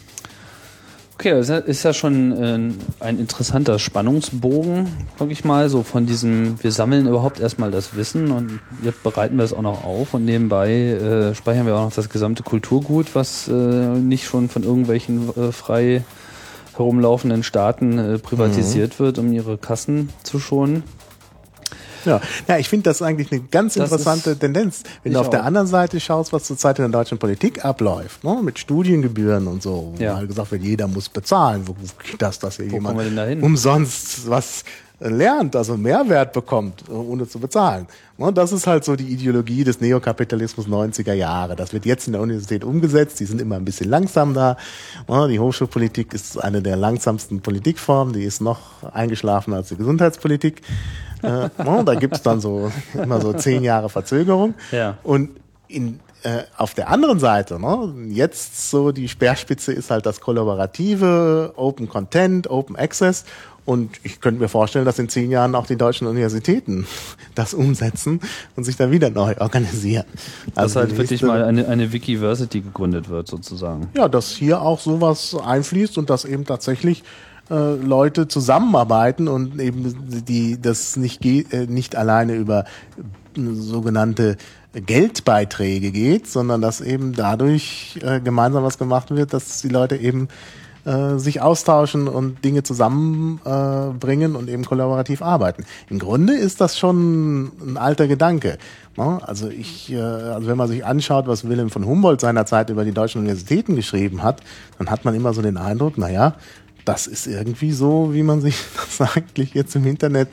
Okay, das ist ja schon äh, ein interessanter Spannungsbogen, sag ich mal, so von diesem, wir sammeln überhaupt erstmal das Wissen und jetzt bereiten wir es auch noch auf und nebenbei äh, speichern wir auch noch das gesamte Kulturgut, was äh, nicht schon von irgendwelchen äh, frei herumlaufenden Staaten äh, privatisiert wird, um ihre Kassen zu schonen. Ja, ja ich finde das eigentlich eine ganz Das interessante Tendenz. Wenn du auf der auch. anderen Seite schaust, was zurzeit in der deutschen Politik abläuft, ne, mit Studiengebühren und so, wo Ja. halt gesagt wird, jeder muss bezahlen. Wo, wo geht das, dass hier jemand da hin? umsonst was lernt, also Mehrwert bekommt, ohne zu bezahlen. Ne, das ist halt so die Ideologie des Neokapitalismus 90er Jahre. Das wird jetzt in der Universität umgesetzt. Die sind immer ein bisschen langsam da. Ne, Die Hochschulpolitik ist eine der langsamsten Politikformen. Die ist noch eingeschlafen als die Gesundheitspolitik. Äh, ne, da gibt's dann so immer so zehn Jahre Verzögerung. Ja. Und in, äh, auf der anderen Seite, ne, jetzt so die Speerspitze ist halt das kollaborative, Open Content, Open Access. Und ich könnte mir vorstellen, dass in zehn Jahren auch die deutschen Universitäten das umsetzen und sich dann wieder neu organisieren. Dass Also halt die wirklich mal eine, eine Wikiversity gegründet wird, sozusagen. ja, dass hier auch sowas einfließt und dass eben tatsächlich äh, Leute zusammenarbeiten und eben die das nicht geht, äh, nicht alleine über sogenannte Geldbeiträge geht, sondern dass eben dadurch äh, gemeinsam was gemacht wird, dass die Leute eben sich austauschen und Dinge zusammenbringen bringen und eben kollaborativ arbeiten. Im Grunde ist das schon ein alter Gedanke. Ne? Also ich, also wenn man sich anschaut, was Wilhelm von Humboldt seinerzeit über die deutschen Universitäten geschrieben hat, dann hat man immer so den Eindruck, naja, das ist irgendwie so, wie man sich das eigentlich jetzt im Internet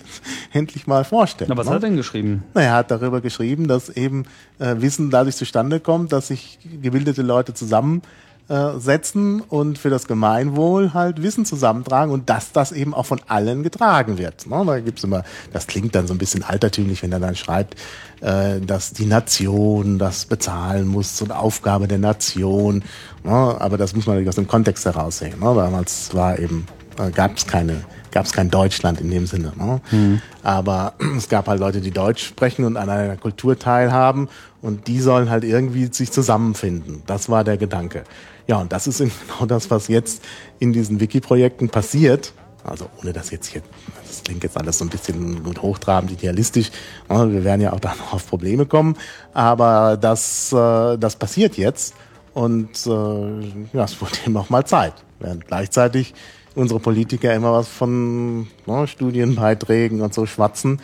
endlich mal vorstellt. Na, was ne? hat er denn geschrieben? Na, er hat darüber geschrieben, dass eben äh, Wissen dadurch zustande kommt, dass sich gebildete Leute zusammensetzen und für das Gemeinwohl halt Wissen zusammentragen und dass das eben auch von allen getragen wird. Ne? Da gibt's immer, das klingt dann so ein bisschen altertümlich, wenn er dann schreibt, äh, dass die Nation das bezahlen muss, so eine Aufgabe der Nation. Ne? Aber das muss man natürlich aus dem Kontext heraus sehen. Ne? Damals war eben, äh, gab es keine gab es kein Deutschland in dem Sinne. Ne? Aber es gab halt Leute, die Deutsch sprechen und an einer Kultur teilhaben und die sollen halt irgendwie sich zusammenfinden. Das war der Gedanke. Ja, und das ist genau das, was jetzt in diesen Wiki-Projekten passiert. Also ohne das jetzt hier, das klingt jetzt alles so ein bisschen gut hochtrabend, idealistisch. Ne? Wir werden ja auch da noch auf Probleme kommen. Aber das, äh, das passiert jetzt. Und äh, ja, es wurde eben auch mal Zeit. Während gleichzeitig unsere Politiker immer was von ne, Studienbeiträgen und so schwatzen.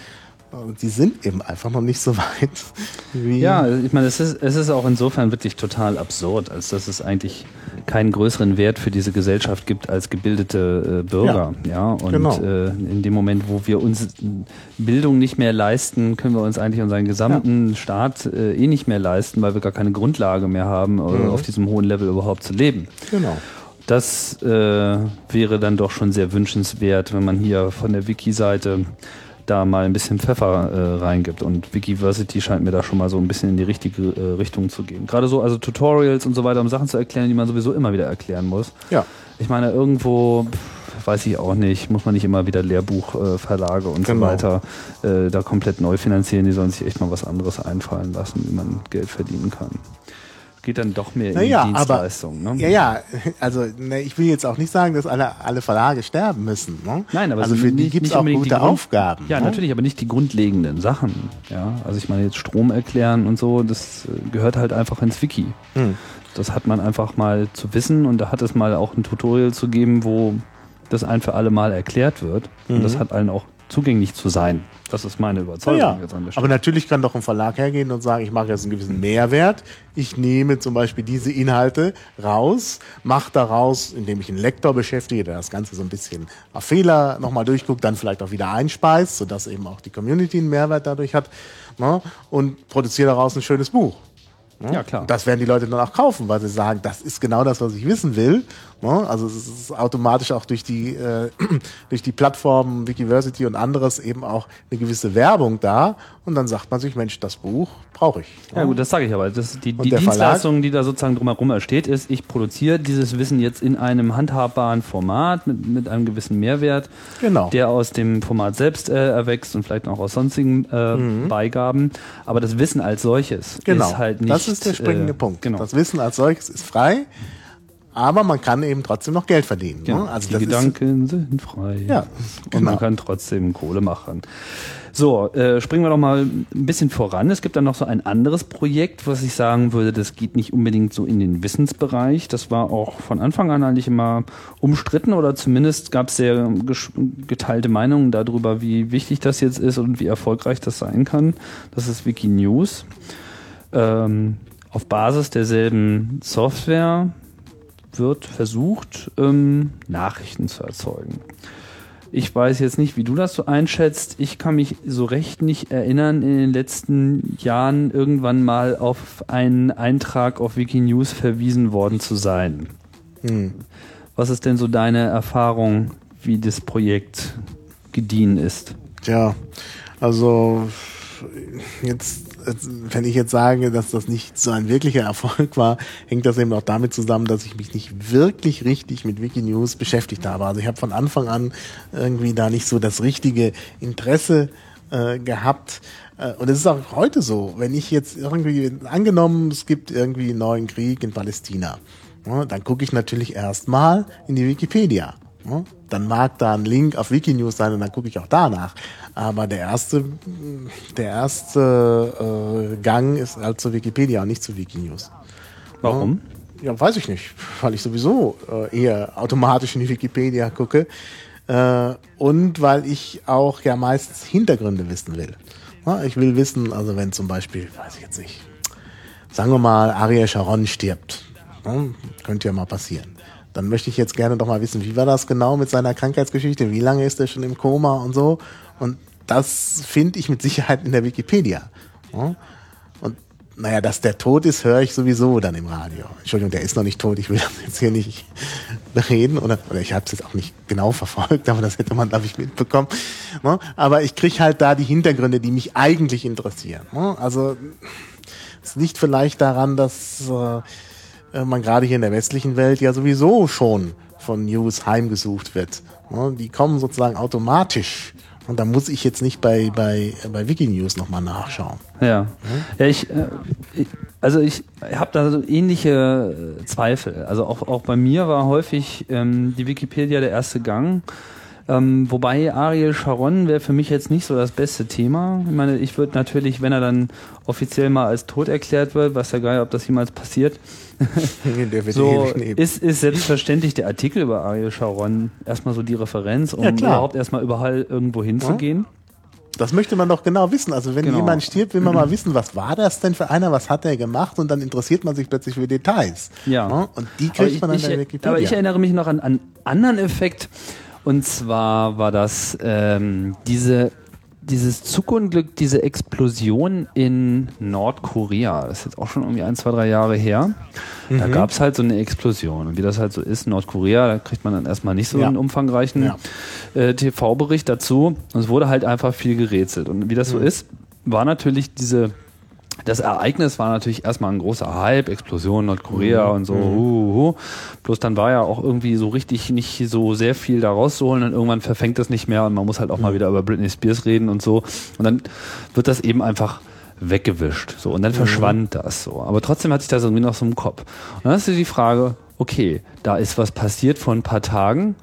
Und Die sind eben einfach noch nicht so weit wie. Ja, ich meine, es ist, es ist auch insofern wirklich total absurd, als dass es eigentlich keinen größeren Wert für diese Gesellschaft gibt als gebildete äh, Bürger. Ja, und genau. äh, in dem Moment, wo wir uns Bildung nicht mehr leisten, können wir uns eigentlich unseren gesamten Staat äh, eh nicht mehr leisten, weil wir gar keine Grundlage mehr haben, äh, auf diesem hohen Level überhaupt zu leben. Genau. Das äh, wäre dann doch schon sehr wünschenswert, wenn man hier von der Wiki-Seite da mal ein bisschen Pfeffer äh, reingibt. Und Wikiversity scheint mir da schon mal so ein bisschen in die richtige äh, Richtung zu gehen. Gerade so, also Tutorials und so weiter, um Sachen zu erklären, die man sowieso immer wieder erklären muss. Ja. Ich meine, irgendwo, weiß ich auch nicht, muss man nicht immer wieder Lehrbuchverlage und Genau. so weiter äh, da komplett neu finanzieren. Die sollen sich echt mal was anderes einfallen lassen, wie man Geld verdienen kann. Geht dann doch mehr in Naja, die aber Dienstleistung. ne? ja, ja, also ne, ich will jetzt auch nicht sagen, dass alle, alle Verlage sterben müssen. Ne? Nein, aber also so für die nicht- gibt es auch die gute Grund- Aufgaben. Ja, ne? natürlich, aber nicht die grundlegenden Sachen. Ja, also ich meine jetzt Strom erklären und so, das äh, gehört halt einfach ins Wiki. Hm. Das hat man einfach mal zu wissen und da hat es mal auch ein Tutorial zu geben, wo das ein für alle Mal erklärt wird und das hat allen auch zugänglich zu sein. Das ist meine Überzeugung Ja, jetzt an der aber Stelle. natürlich kann doch ein Verlag hergehen und sagen, ich mache jetzt einen gewissen Mehrwert. Ich nehme zum Beispiel diese Inhalte raus, mache daraus, indem ich einen Lektor beschäftige, der das Ganze so ein bisschen auf Fehler nochmal durchguckt, dann vielleicht auch wieder einspeist, sodass eben auch die Community einen Mehrwert dadurch hat ne? und produziere daraus ein schönes Buch. Ja, klar. Das werden die Leute dann auch kaufen, weil sie sagen, das ist genau das, was ich wissen will. Ne? Also es ist automatisch auch durch die, äh, durch die Plattformen Wikiversity und anderes eben auch eine gewisse Werbung da. Und dann sagt man sich, Mensch, das Buch brauche ich. Ja gut, das sage ich aber. Das, die die? Dienstleistung, die da sozusagen drumherum entsteht, ist, ich produziere dieses Wissen jetzt in einem handhabbaren Format mit, mit einem gewissen Mehrwert, Genau. der aus dem Format selbst äh, erwächst und vielleicht auch aus sonstigen äh, Beigaben. Aber das Wissen als solches Mhm. Genau, ist halt nicht... das ist der springende äh, Punkt. Genau. Das Wissen als solches ist frei, aber man kann eben trotzdem noch Geld verdienen. Genau. Ne? Also die Gedanken sind frei. Ja, Und genau. man kann trotzdem Kohle machen. So, äh, springen wir doch mal ein bisschen voran. Es gibt dann noch so ein anderes Projekt, was ich sagen würde, das geht nicht unbedingt so in den Wissensbereich. Das war auch von Anfang an eigentlich immer umstritten oder zumindest gab es sehr geteilte Meinungen darüber, wie wichtig das jetzt ist und wie erfolgreich das sein kann. Das ist Wikinews. Ähm, auf Basis derselben Software wird versucht, ähm, Nachrichten zu erzeugen. Ich weiß jetzt nicht, wie du das so einschätzt. Ich kann mich so recht nicht erinnern, in den letzten Jahren irgendwann mal auf einen Eintrag auf Wikinews verwiesen worden zu sein. Was ist denn so deine Erfahrung, wie das Projekt gediehen ist? Tja, also jetzt, wenn ich jetzt sage, dass das nicht so ein wirklicher Erfolg war, hängt das eben auch damit zusammen, dass ich mich nicht wirklich richtig mit Wikinews beschäftigt habe. Also ich habe von Anfang an irgendwie da nicht so das richtige Interesse äh, gehabt. Äh, Und es ist auch heute so, wenn ich jetzt irgendwie, angenommen, es gibt irgendwie einen neuen Krieg in Palästina, ja, dann gucke ich natürlich erstmal in die Wikipedia. Ja, Dann mag da ein Link auf Wikinews sein und dann gucke ich auch danach. Aber der erste, der erste äh, Gang ist halt zu Wikipedia und nicht zu Wikinews. Warum? Ja, weiß ich nicht, weil ich sowieso äh, eher automatisch in die Wikipedia gucke äh, und weil ich auch ja meistens Hintergründe wissen will. Ja, ich will wissen, also wenn zum Beispiel, weiß ich jetzt nicht, sagen wir mal, Ariel Sharon stirbt, ne, könnte ja mal passieren. Dann möchte ich jetzt gerne doch mal wissen, wie war das genau mit seiner Krankheitsgeschichte, wie lange ist er schon im Koma und so. Und das finde ich mit Sicherheit in der Wikipedia. Und naja, dass der tot ist, höre ich sowieso dann im Radio. Entschuldigung, der ist noch nicht tot, ich will das jetzt hier nicht bereden. Oder, oder ich habe es jetzt auch nicht genau verfolgt, aber das hätte man, glaube ich, mitbekommen. Aber ich kriege halt da die Hintergründe, die mich eigentlich interessieren. Also es liegt vielleicht daran, dass äh, man gerade hier in der westlichen Welt ja sowieso schon von News heimgesucht wird. Ne? Die kommen sozusagen automatisch. Und da muss ich jetzt nicht bei, bei, bei Wikinews nochmal nachschauen. Ja. Ja, ich, äh, ich also ich habe da so ähnliche äh, Zweifel. Also auch, auch bei mir war häufig ähm, die Wikipedia der erste Gang. Ähm, wobei Ariel Sharon wäre für mich jetzt nicht so das beste Thema. Ich meine, ich würde natürlich, wenn er dann offiziell mal als tot erklärt wird, weiß ja geil, ob das jemals passiert, so ist, ist selbstverständlich der Artikel über Ariel Sharon erstmal so die Referenz, um Ja, klar. überhaupt erstmal überall irgendwo hinzugehen. Das möchte man doch genau wissen. Also wenn Genau. jemand stirbt, will man mal wissen, was war das denn für einer, was hat er gemacht und dann interessiert man sich plötzlich für Details. Ja. Und die kriegt man dann ich, in der ich, Wikipedia. aber ich erinnere mich noch an einen anderen Effekt. Und zwar war das ähm, diese dieses Zugunglück, diese Explosion in Nordkorea, das ist jetzt auch schon irgendwie ein, zwei, drei Jahre her. Da gab es halt so eine Explosion. Und wie das halt so ist, Nordkorea, da kriegt man dann erstmal nicht so Ja. einen umfangreichen Ja. äh, TV-Bericht dazu. Und es wurde halt einfach viel gerätselt. Und wie das so ist, war natürlich diese das Ereignis war natürlich erstmal ein großer Hype, Explosion Nordkorea und so. Uh, uh. Bloß dann war ja auch irgendwie so richtig nicht so sehr viel da rauszuholen und irgendwann verfängt das nicht mehr und man muss halt auch mal wieder über Britney Spears reden und so. Und dann wird das eben einfach weggewischt. So, und dann verschwand das so. Aber trotzdem hatte ich das irgendwie noch so im Kopf. Und dann ist die Frage, okay, da ist was passiert vor ein paar Tagen.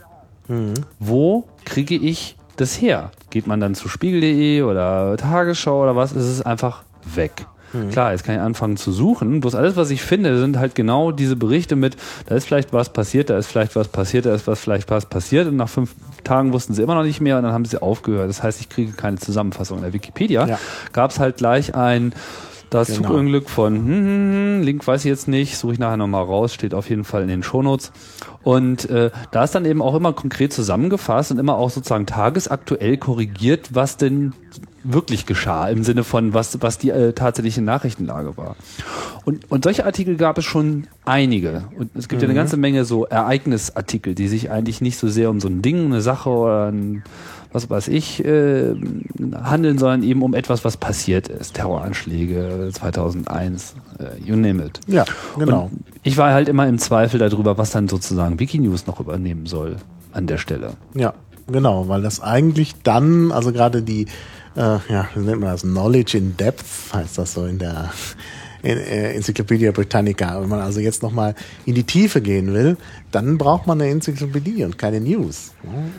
Wo kriege ich das her? Geht man dann zu spiegel.de oder Tagesschau oder was? Es ist einfach weg. Klar, jetzt kann ich anfangen zu suchen. Bloß alles, was ich finde, sind halt genau diese Berichte mit, da ist vielleicht was passiert, da ist vielleicht was passiert, da ist was vielleicht was passiert und nach fünf Tagen wussten sie immer noch nicht mehr und dann haben sie aufgehört. Das heißt, ich kriege keine Zusammenfassung. In der Wikipedia Ja. gab es halt gleich ein das Genau. Zugunglück von hm, hm, hm, Link weiß ich jetzt nicht, suche ich nachher nochmal raus, steht auf jeden Fall in den Shownotes. Und äh, da ist dann eben auch immer konkret zusammengefasst und immer auch sozusagen tagesaktuell korrigiert, was denn wirklich geschah, im Sinne von, was, was die äh, tatsächliche Nachrichtenlage war. Und, und solche Artikel gab es schon einige. Und es gibt ja eine ganze Menge so Ereignisartikel, die sich eigentlich nicht so sehr um so ein Ding, eine Sache oder ein, was weiß ich, äh, handeln, sondern eben um etwas, was passiert ist. Terroranschläge 2001, äh, you name it. Ja, genau. Und ich war halt immer im Zweifel darüber, was dann sozusagen Wikinews noch übernehmen soll an der Stelle. Ja, genau, weil das eigentlich dann, also gerade die, äh, ja, wie nennt man das, Knowledge in Depth heißt das so in der in, äh, Enzyklopädie Britannica. Wenn man also jetzt nochmal in die Tiefe gehen will, dann braucht man eine Enzyklopädie und keine News.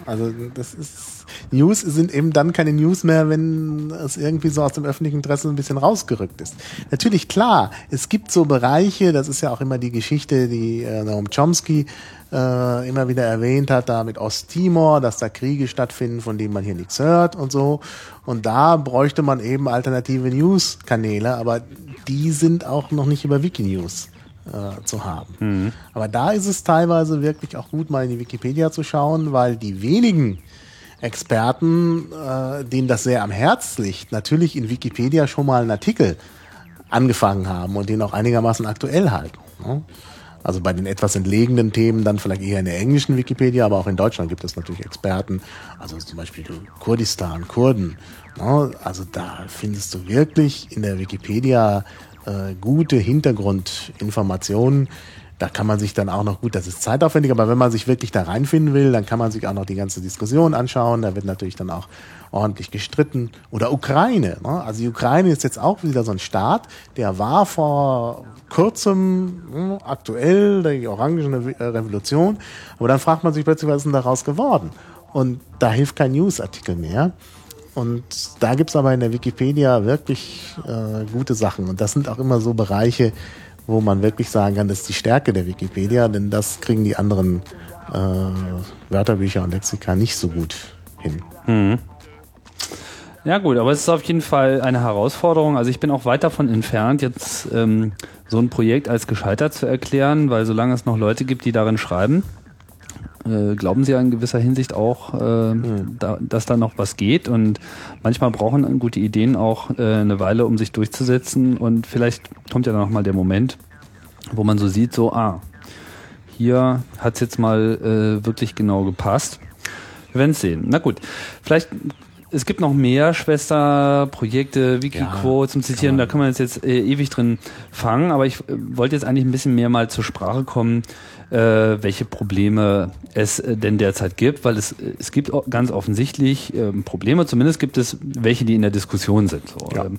Also das ist, News sind eben dann keine News mehr, wenn es irgendwie so aus dem öffentlichen Interesse ein bisschen rausgerückt ist. Natürlich, klar, es gibt so Bereiche, das ist ja auch immer die Geschichte, die äh, Noam Chomsky äh, immer wieder erwähnt hat, da mit Osttimor, dass da Kriege stattfinden, von denen man hier nichts hört und so. Und da bräuchte man eben alternative News-Kanäle, aber die sind auch noch nicht über Wikinews äh, zu haben. Aber da ist es teilweise wirklich auch gut, mal in die Wikipedia zu schauen, weil die wenigen Experten, äh, denen das sehr am Herz liegt, natürlich in Wikipedia schon mal einen Artikel angefangen haben und den auch einigermaßen aktuell halten. Ne? Also bei den etwas entlegenen Themen dann vielleicht eher in der englischen Wikipedia, aber auch in Deutschland gibt es natürlich Experten, also zum Beispiel Kurdistan, Kurden. Ne? Also da findest du wirklich in der Wikipedia äh, gute Hintergrundinformationen. Da kann man sich dann auch noch gut, das ist zeitaufwendig, aber wenn man sich wirklich da reinfinden will, dann kann man sich auch noch die ganze Diskussion anschauen. Da wird natürlich dann auch ordentlich gestritten. Oder Ukraine. Ne? Also die Ukraine ist jetzt auch wieder so ein Staat, der war vor kurzem hm, aktuell, die Orangene Revolution. Aber dann fragt man sich plötzlich, was ist denn daraus geworden? Und da hilft kein Newsartikel mehr. Und da gibt's aber in der Wikipedia wirklich äh, gute Sachen. Und das sind auch immer so Bereiche, wo man wirklich sagen kann, das ist die Stärke der Wikipedia, denn das kriegen die anderen äh, Wörterbücher und Lexika nicht so gut hin. Ja gut, aber es ist auf jeden Fall eine Herausforderung. Also ich bin auch weit davon entfernt, jetzt ähm, so ein Projekt als gescheitert zu erklären, weil solange es noch Leute gibt, die darin schreiben, äh, glauben sie ja in gewisser Hinsicht auch, äh, da, dass da noch was geht. Und manchmal brauchen gute Ideen auch äh, eine Weile, um sich durchzusetzen. Und vielleicht kommt ja dann noch mal der Moment, wo man so sieht, so, ah, hier hat's jetzt mal äh, wirklich genau gepasst. Wir werden sehen. Na gut, vielleicht es gibt noch mehr Schwesterprojekte, Wikiquote zum Zitieren, da kann man jetzt, jetzt äh, ewig drin fangen, aber ich äh, wollte jetzt eigentlich ein bisschen mehr mal zur Sprache kommen, äh, welche Probleme es äh, denn derzeit gibt, weil es, äh, es gibt ganz offensichtlich ähm, Probleme, zumindest gibt es welche, die in der Diskussion sind. So. Ja. Ähm,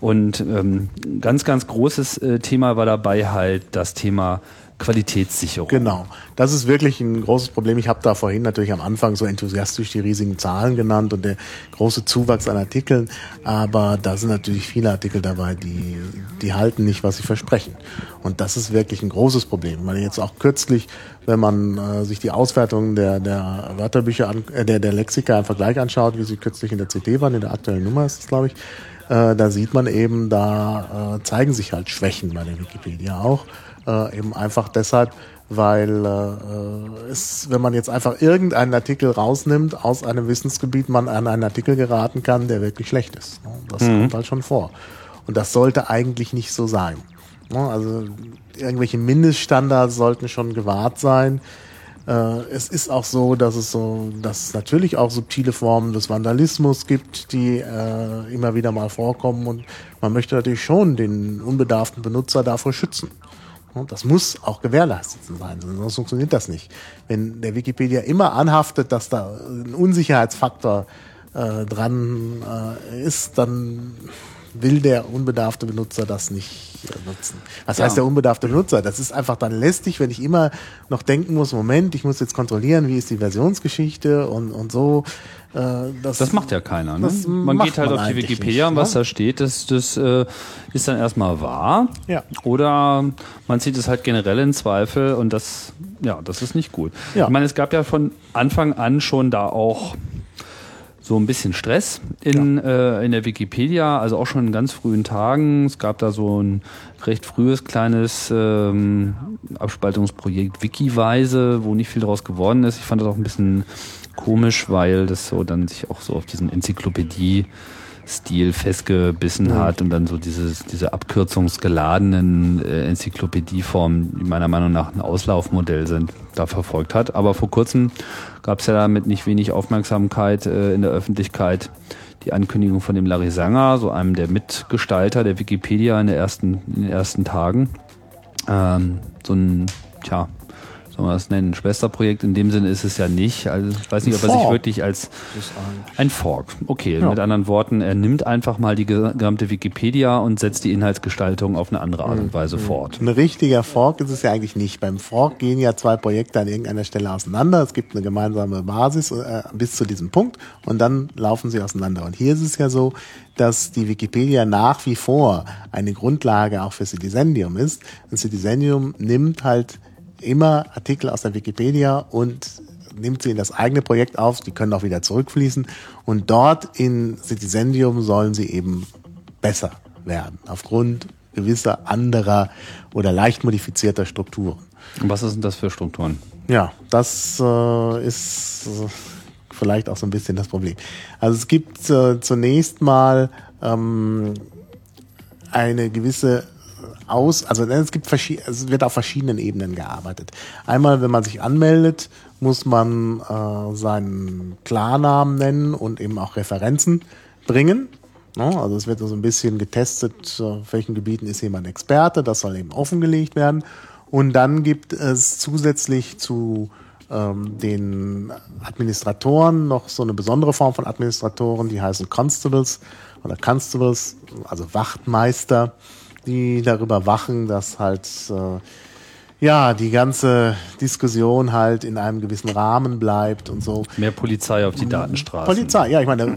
Und ähm, ganz, ganz großes äh, Thema war dabei halt das Thema Qualitätssicherung. Genau. Das ist wirklich ein großes Problem. Ich habe da vorhin natürlich am Anfang so enthusiastisch die riesigen Zahlen genannt und der große Zuwachs an Artikeln. Aber da sind natürlich viele Artikel dabei, die, die halten nicht, was sie versprechen. Und das ist wirklich ein großes Problem. Weil jetzt auch kürzlich, wenn man äh, sich die Auswertung der, der Wörterbücher, an, äh, der, der Lexika im Vergleich anschaut, wie sie kürzlich in der CD waren, in der aktuellen Nummer ist es, glaube ich, äh, da sieht man eben, da äh, zeigen sich halt Schwächen bei der Wikipedia auch. Äh, eben einfach deshalb, weil äh, es, wenn man jetzt einfach irgendeinen Artikel rausnimmt aus einem Wissensgebiet, man an einen Artikel geraten kann, der wirklich schlecht ist. Ne? Das kommt halt schon vor. Und das sollte eigentlich nicht so sein. Ne? Also irgendwelche Mindeststandards sollten schon gewahrt sein. Äh, es ist auch so, dass es so, dass es natürlich auch subtile Formen des Vandalismus gibt, die äh, immer wieder mal vorkommen und man möchte natürlich schon den unbedarften Benutzer davor schützen. Das muss auch gewährleistet sein, sonst funktioniert das nicht. Wenn der Wikipedia immer anhaftet, dass da ein Unsicherheitsfaktor äh, dran äh, ist, dann will der unbedarfte Benutzer das nicht äh, nutzen. Was Ja. heißt der unbedarfte Benutzer? Das ist einfach dann lästig, wenn ich immer noch denken muss, Moment, ich muss jetzt kontrollieren, wie ist die Versionsgeschichte und, und so. Äh, das, Das macht ja keiner. Ne? Man geht halt man auf die Wikipedia und was ne? da steht, das, das äh, ist dann erstmal wahr. Ja. Oder man zieht es halt generell in Zweifel und das, ja, das ist nicht gut. Ja. Ich meine, es gab ja von Anfang an schon da auch so ein bisschen Stress in, äh, in der Wikipedia, also auch schon in ganz frühen Tagen. Es gab da so ein recht frühes kleines ähm, Abspaltungsprojekt Wikiweise, wo nicht viel draus geworden ist. Ich fand das auch ein bisschen komisch, weil das so dann sich auch so auf diesen Enzyklopädie Stil festgebissen hat und dann so dieses, diese abkürzungsgeladenen äh, Enzyklopädieformen, die meiner Meinung nach ein Auslaufmodell sind, da verfolgt hat. Aber vor kurzem gab es ja damit nicht wenig Aufmerksamkeit äh, in der Öffentlichkeit die Ankündigung von dem Larry Sanger, so einem der Mitgestalter der Wikipedia in, der ersten, in den ersten Tagen. Ähm, so ein, tja, soll man das nennen, Schwesterprojekt. In dem Sinne ist es ja nicht. Also ich weiß nicht, ob er sich wirklich als ein Fork. Okay, mit anderen Worten, er nimmt einfach mal die gesamte Wikipedia und setzt die Inhaltsgestaltung auf eine andere Art und Weise fort. Ein richtiger Fork ist es ja eigentlich nicht. Beim Fork gehen ja zwei Projekte an irgendeiner Stelle auseinander. Es gibt eine gemeinsame Basis äh, bis zu diesem Punkt und dann laufen sie auseinander. Und hier ist es ja so, dass die Wikipedia nach wie vor eine Grundlage auch für Citizendium ist. Und Citizendium nimmt halt immer Artikel aus der Wikipedia und nimmt sie in das eigene Projekt auf. Die können auch wieder zurückfließen. Und dort in Citizendium sollen sie eben besser werden. Aufgrund gewisser anderer oder leicht modifizierter Strukturen. Und was sind das für Strukturen? Ja, das äh, ist äh, vielleicht auch so ein bisschen das Problem. Also es gibt äh, zunächst mal ähm, eine gewisse aus, also es gibt es wird auf verschiedenen Ebenen gearbeitet. Einmal, wenn man sich anmeldet, muss man äh, seinen Klarnamen nennen und eben auch Referenzen bringen. Ne? Also es wird so ein bisschen getestet, auf welchen Gebieten ist jemand Experte, das soll eben offengelegt werden. Und dann gibt es zusätzlich zu ähm, den Administratoren noch so eine besondere Form von Administratoren, die heißen Constables oder Constables, also Wachtmeister, die darüber wachen, dass halt äh, ja die ganze Diskussion halt in einem gewissen Rahmen bleibt und so. Mehr Polizei auf die Datenstraßen. Polizei, ja, ich meine,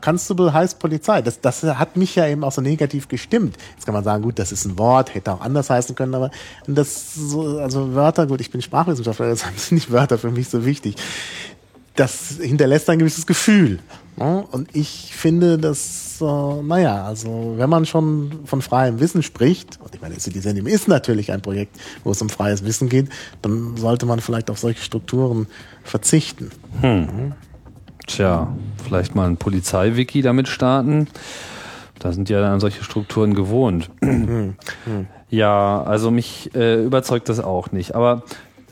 Constable heißt Polizei. Das, das hat mich ja eben auch so negativ gestimmt. Jetzt kann man sagen, gut, das ist ein Wort, hätte auch anders heißen können, aber das so, also Wörter, gut, ich bin Sprachwissenschaftler, deshalb sind nicht Wörter für mich so wichtig. Das hinterlässt ein gewisses Gefühl. Ne? Und ich finde, dass, äh, naja, also wenn man schon von freiem Wissen spricht, und ich meine, Citizendium ist natürlich ein Projekt, wo es um freies Wissen geht, dann sollte man vielleicht auf solche Strukturen verzichten. Tja, vielleicht mal ein Polizeiwiki damit starten. Da sind ja dann solche Strukturen gewohnt. ja, also mich äh, überzeugt das auch nicht. Aber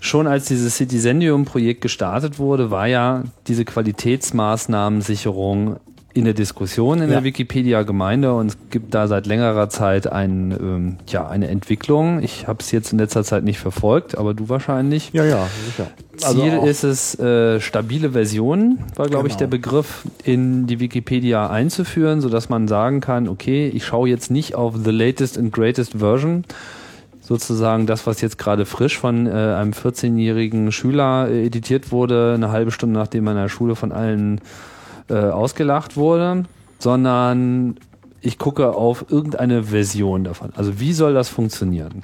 schon als dieses Citizendium-Projekt gestartet wurde, war ja diese Qualitätsmaßnahmensicherung in der Diskussion in Ja. der Wikipedia-Gemeinde und es gibt da seit längerer Zeit ein, ähm, ja, eine Entwicklung. Ich habe es jetzt in letzter Zeit nicht verfolgt, aber du wahrscheinlich. Ja, ja, sicher. Ziel auch- ist es, äh, stabile Versionen, war glaube ich Genau. der Begriff, in die Wikipedia einzuführen, sodass man sagen kann, okay, ich schaue jetzt nicht auf the latest and greatest version, sozusagen das, was jetzt gerade frisch von äh, einem 14-jährigen Schüler äh, editiert wurde, eine halbe Stunde nachdem er in der Schule von allen äh, ausgelacht wurde, sondern ich gucke auf irgendeine Version davon. Also wie soll das funktionieren?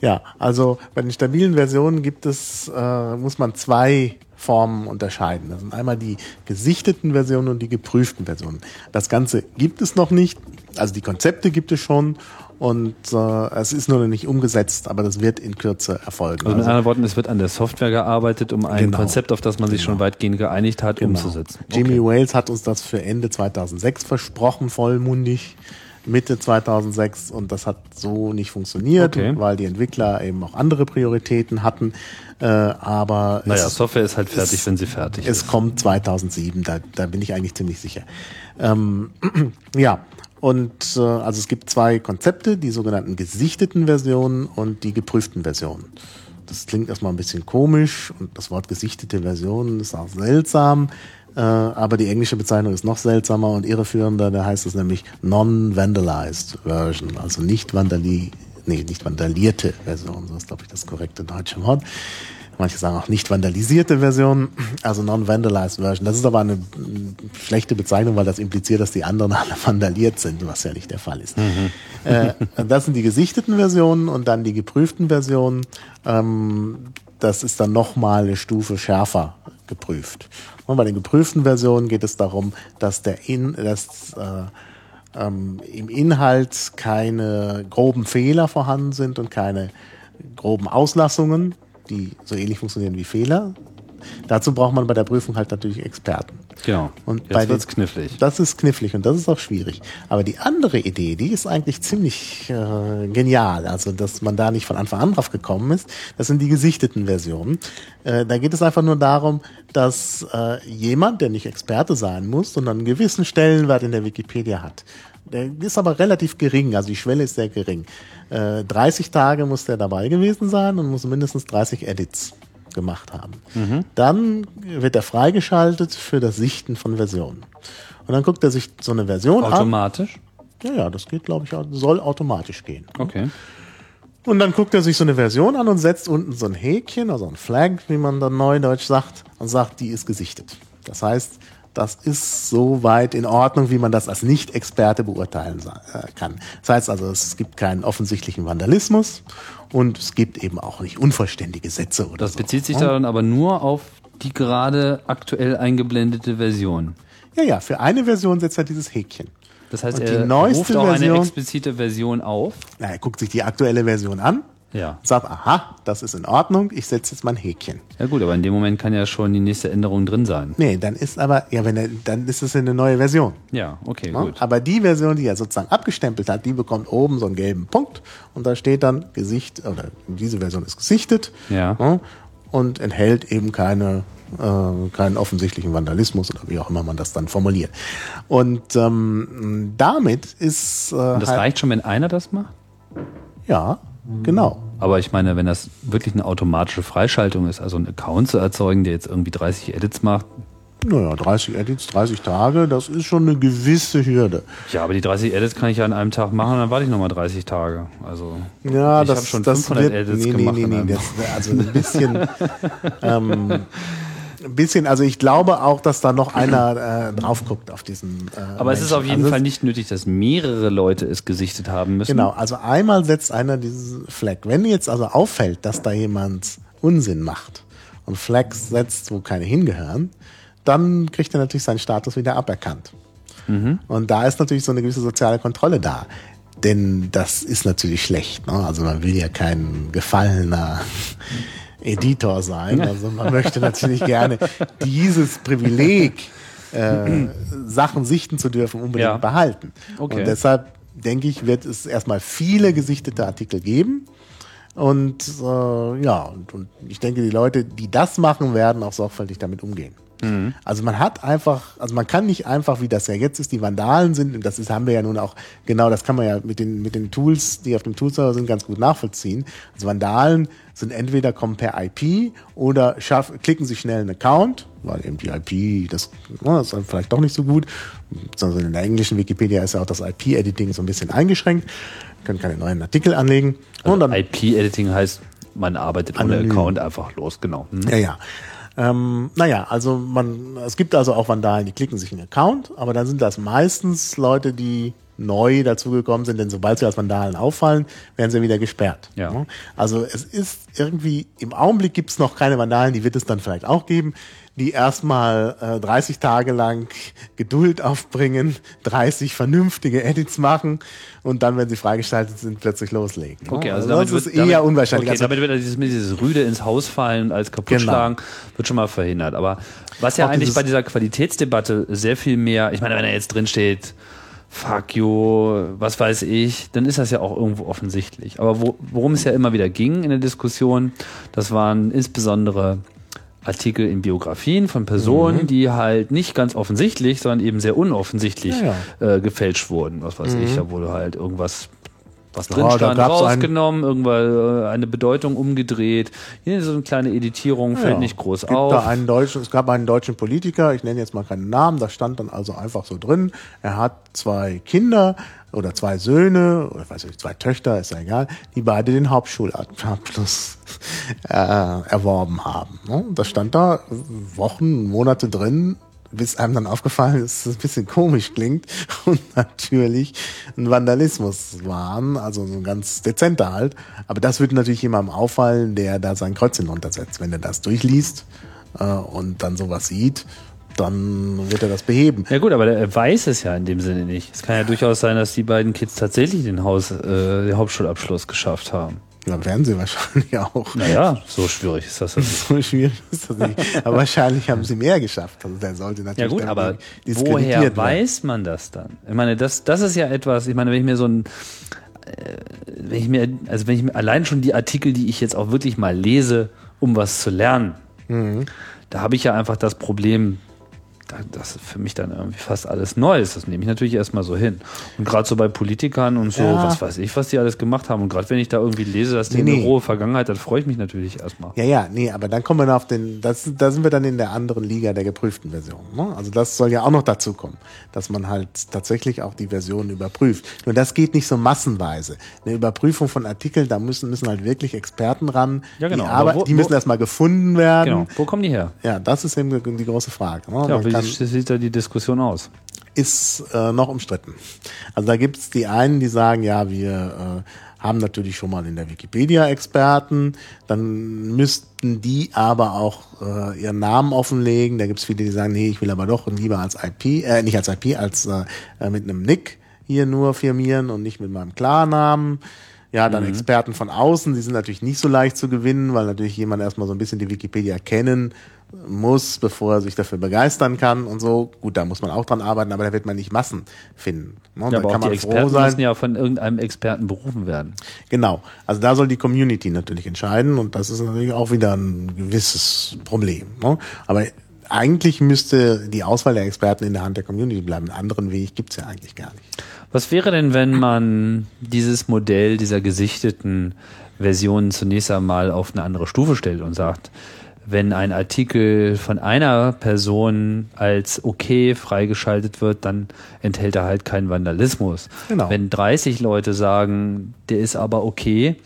Ja, also bei den stabilen Versionen gibt es, äh, muss man zwei Formen unterscheiden. Das sind einmal die gesichteten Versionen und die geprüften Versionen. Das Ganze gibt es noch nicht. Also die Konzepte gibt es schon und äh, es ist nur noch nicht umgesetzt, aber das wird in Kürze erfolgen. Also mit anderen Worten, es wird an der Software gearbeitet, um ein Genau. Konzept, auf das man sich Genau. schon weitgehend geeinigt hat, umzusetzen. Jimmy Wales hat uns das für Ende 2006 versprochen, vollmundig. Mitte 2006 und das hat so nicht funktioniert, Okay. weil die Entwickler eben auch andere Prioritäten hatten. Äh, aber Naja, es, Software ist halt fertig, es- wenn sie fertig es ist. kommt 2007, da, da bin ich eigentlich ziemlich sicher. Ähm, ja, und äh, also es gibt zwei Konzepte, die sogenannten gesichteten Versionen und die geprüften Versionen. Das klingt erstmal ein bisschen komisch und das Wort gesichtete Version ist auch seltsam, äh, aber die englische Bezeichnung ist noch seltsamer und irreführender, da heißt es nämlich non-vandalized Version, also nicht vandali nee, nicht vandalierte Version, so ist glaube ich das korrekte deutsche Wort. Manche sagen auch nicht vandalisierte Version, also non-vandalized Version. Das ist aber eine schlechte Bezeichnung, weil das impliziert, dass die anderen alle vandaliert sind, was ja nicht der Fall ist. Äh, das sind die gesichteten Versionen und dann die geprüften Versionen. Ähm, das ist dann nochmal eine Stufe schärfer geprüft. Und bei den geprüften Versionen geht es darum, dass der In, dass, äh, ähm, im Inhalt keine groben Fehler vorhanden sind und keine groben Auslassungen, die so ähnlich funktionieren wie Fehler. Dazu braucht man bei der Prüfung halt natürlich Experten. Genau. Und Jetzt bei den- wird's knifflig. Das ist knifflig und das ist auch schwierig. Aber die andere Idee, die ist eigentlich ziemlich äh, genial. Also, dass man da nicht von Anfang an drauf gekommen ist, das sind die gesichteten Versionen. Äh, da geht es einfach nur darum, dass äh, jemand, der nicht Experte sein muss, sondern einen gewissen Stellenwert in der Wikipedia hat. Der ist aber relativ gering, also die Schwelle ist sehr gering. Äh, 30 Tage muss der dabei gewesen sein und muss mindestens 30 Edits gemacht haben. Dann wird er freigeschaltet für das Sichten von Versionen. Und dann guckt er sich so eine Version an. Automatisch? Ja, ja, das geht, glaube ich, soll automatisch gehen. Okay. Und dann guckt er sich so eine Version an und setzt unten so ein Häkchen, also ein Flag, wie man dann neudeutsch sagt, und sagt, die ist gesichtet. Das heißt, das ist so weit in Ordnung, wie man das als Nicht-Experte beurteilen äh, kann. Das heißt also, es gibt keinen offensichtlichen Vandalismus und es gibt eben auch nicht unvollständige Sätze oder Das so. bezieht sich dann aber nur auf die gerade aktuell eingeblendete Version. Ja, ja, für eine Version setzt er dieses Häkchen. Das heißt, Und die er neueste ruft auch eine Version- explizite Version auf. Na, er guckt sich die aktuelle Version an, Ja. sagt, aha, das ist in Ordnung, ich setze jetzt mein Häkchen. Ja gut, aber in dem Moment kann ja schon die nächste Änderung drin sein. Nee, dann ist aber, ja, wenn er, dann ist es eine neue Version. Ja, okay, Ne? gut. Aber die Version, die er sozusagen abgestempelt hat, die bekommt oben so einen gelben Punkt und da steht dann Gesicht, oder diese Version ist gesichtet Ja. ne? und enthält eben keine, äh, keinen offensichtlichen Vandalismus oder wie auch immer man das dann formuliert. Und ähm, damit ist äh, Und das halt, reicht schon, wenn einer das macht? ja, genau. Aber ich meine, wenn das wirklich eine automatische Freischaltung ist, also einen Account zu erzeugen, der jetzt irgendwie 30 Edits macht, Naja, 30 Edits, 30 Tage, das ist schon eine gewisse Hürde. ja, aber die 30 Edits kann ich ja an einem Tag machen, dann warte ich nochmal 30 Tage. Also Ja, ich das, habe schon das 500 wird, Edits nee, gemacht. Nee, in nee, nee, das, also ein bisschen, ähm, ein bisschen, also ich glaube auch, dass da noch einer äh, drauf guckt auf diesen. Äh, aber es ist Menschen. auf jeden also Fall nicht nötig, dass mehrere Leute es gesichtet haben müssen. Genau, also einmal setzt einer diesen Flag. Wenn jetzt also auffällt, dass da jemand Unsinn macht und Flags setzt, wo keine hingehören, dann kriegt er natürlich seinen Status wieder aberkannt. Und da ist natürlich so eine gewisse soziale Kontrolle da. Denn das ist natürlich schlecht. Ne? Also man will ja kein gefallener Editor sein. Also man möchte natürlich gerne dieses Privileg, äh, Sachen sichten zu dürfen, unbedingt Ja. behalten. Okay. Und deshalb denke ich, wird es erstmal viele gesichtete Artikel geben. Und äh, ja, und, und ich denke, die Leute, die das machen, werden auch sorgfältig damit umgehen. Also man hat einfach, also man kann nicht einfach, wie das ja jetzt ist, die Vandalen sind, und das ist, haben wir ja nun auch, genau, das kann man ja mit den, mit den Tools, die auf dem Toolserver sind, ganz gut nachvollziehen. Also Vandalen sind entweder kommen per IP oder schaff, klicken sich schnell einen Account, weil eben die IP, das, na, das ist vielleicht doch nicht so gut. Also in der englischen Wikipedia ist ja auch das IP-Editing so ein bisschen eingeschränkt, können keine neuen Artikel anlegen. und dann, IP-Editing heißt, man arbeitet ohne Anonym. Account einfach los, genau. Hm? Ja, ja. Ähm, naja, also man, es gibt also auch Vandalen, die klicken sich einen Account, aber dann sind das meistens Leute, die neu dazugekommen sind, denn sobald sie als Vandalen auffallen, werden sie wieder gesperrt. Ja. Also es ist irgendwie, im Augenblick gibt es noch keine Vandalen, die wird es dann vielleicht auch geben, die erstmal äh, 30 Tage lang Geduld aufbringen, 30 vernünftige Edits machen und dann, wenn sie freigeschaltet sind, plötzlich loslegen. Okay, also, das damit ist wird, eher damit, unwahrscheinlich. Okay, Also- damit wird dieses, dieses Rüde ins Haus fallen und alles kaputt Genau. schlagen, wird schon mal verhindert. Aber was ja Auch eigentlich bei dieser Qualitätsdebatte sehr viel mehr, ich meine, wenn er jetzt drin steht, fuck you, was weiß ich, dann ist das ja auch irgendwo offensichtlich. Aber wo, worum es ja immer wieder ging in der Diskussion, das waren insbesondere Artikel in Biografien von Personen, die halt nicht ganz offensichtlich, sondern eben sehr unoffensichtlich Mhm. Ja, Äh, gefälscht wurden. Was weiß ich, da wurde halt irgendwas, was Ja, drin da stand, rausgenommen, irgendwann äh, eine Bedeutung umgedreht. Hier so eine kleine Editierung, fällt Ja, nicht groß gibt auf. Da einen deutschen, es gab einen deutschen Politiker, ich nenne jetzt mal keinen Namen, da stand dann also einfach so drin, er hat zwei Kinder oder zwei Söhne oder weiß ich, zwei Töchter, ist ja egal, die beide den Hauptschulabschluss äh, erworben haben. Ne? Das stand da Wochen, Monate drin, bis einem dann aufgefallen ist, dass es ein bisschen komisch klingt und natürlich ein Vandalismus waren, also so ein ganz dezenter halt. Aber das würde natürlich jemandem auffallen, der da sein Kreuzchen runtersetzt. Wenn er das durchliest äh, und dann sowas sieht, dann wird er das beheben. Ja gut, aber er weiß es ja in dem Sinne nicht. Es kann ja durchaus sein, dass die beiden Kids tatsächlich den, Haus, äh, den Hauptschulabschluss geschafft haben. Ja, werden sie wahrscheinlich auch. Naja, so schwierig ist das. nicht. So schwierig ist das nicht. Aber wahrscheinlich haben sie mehr geschafft. Also der sollte natürlich Ja gut, dann aber woher werden. weiß man das dann? Ich meine, das, das ist ja etwas, ich meine, wenn ich mir so ein, äh, wenn ich mir, also wenn ich mir allein schon die Artikel, die ich jetzt auch wirklich mal lese, um was zu lernen, Mhm. da habe ich ja einfach das Problem, da- das für mich dann irgendwie fast alles neu ist. Das nehme ich natürlich erstmal so hin. Und gerade so bei Politikern und so, Ja. was weiß ich, was die alles gemacht haben. Und gerade wenn ich da irgendwie lese, dass die Nee, eine rohe Vergangenheit, dann freue ich mich natürlich erstmal. Ja, ja, nee, aber dann kommen wir auf den, das, da sind wir dann in der anderen Liga der geprüften Version. Ne? Also das soll ja auch noch dazu kommen, dass man halt tatsächlich auch die Versionen überprüft. Nur das geht nicht so massenweise. Eine Überprüfung von Artikeln, da müssen, müssen halt wirklich Experten ran. Ja, genau, Die, aber aber wo- die müssen erstmal gefunden werden. Genau. Wo kommen die her? Ja, das ist eben die, große Frage. Ne? Ja, sieht da die Diskussion aus? ist äh, noch umstritten. Also da gibt's die einen, die sagen, ja, wir äh, haben natürlich schon mal in der Wikipedia Experten, dann müssten die aber auch äh, ihren Namen offenlegen. Da gibt's viele, die sagen, nee, ich will aber doch lieber als IP, äh, nicht als IP, als äh, äh, mit einem Nick hier nur firmieren und nicht mit meinem Klarnamen. Ja, dann Experten von außen, die sind natürlich nicht so leicht zu gewinnen, weil natürlich jemand erstmal so ein bisschen die Wikipedia kennen muss, bevor er sich dafür begeistern kann und so. Gut, da muss man auch dran arbeiten, aber da wird man nicht Massen finden. Ne? Ja, da aber auch kann die man froh Experten sein. müssen ja von irgendeinem Experten berufen werden. Genau. Also da soll die Community natürlich entscheiden und das ist natürlich auch wieder ein gewisses Problem. Ne? Aber eigentlich müsste die Auswahl der Experten in der Hand der Community bleiben. Einen anderen Weg gibt's ja eigentlich gar nicht. Was wäre denn, wenn man dieses Modell dieser gesichteten Versionen zunächst einmal auf eine andere Stufe stellt und sagt, wenn ein Artikel von einer Person als okay freigeschaltet wird, dann enthält er halt keinen Vandalismus. Genau. Wenn 30 Leute sagen, der ist aber okay,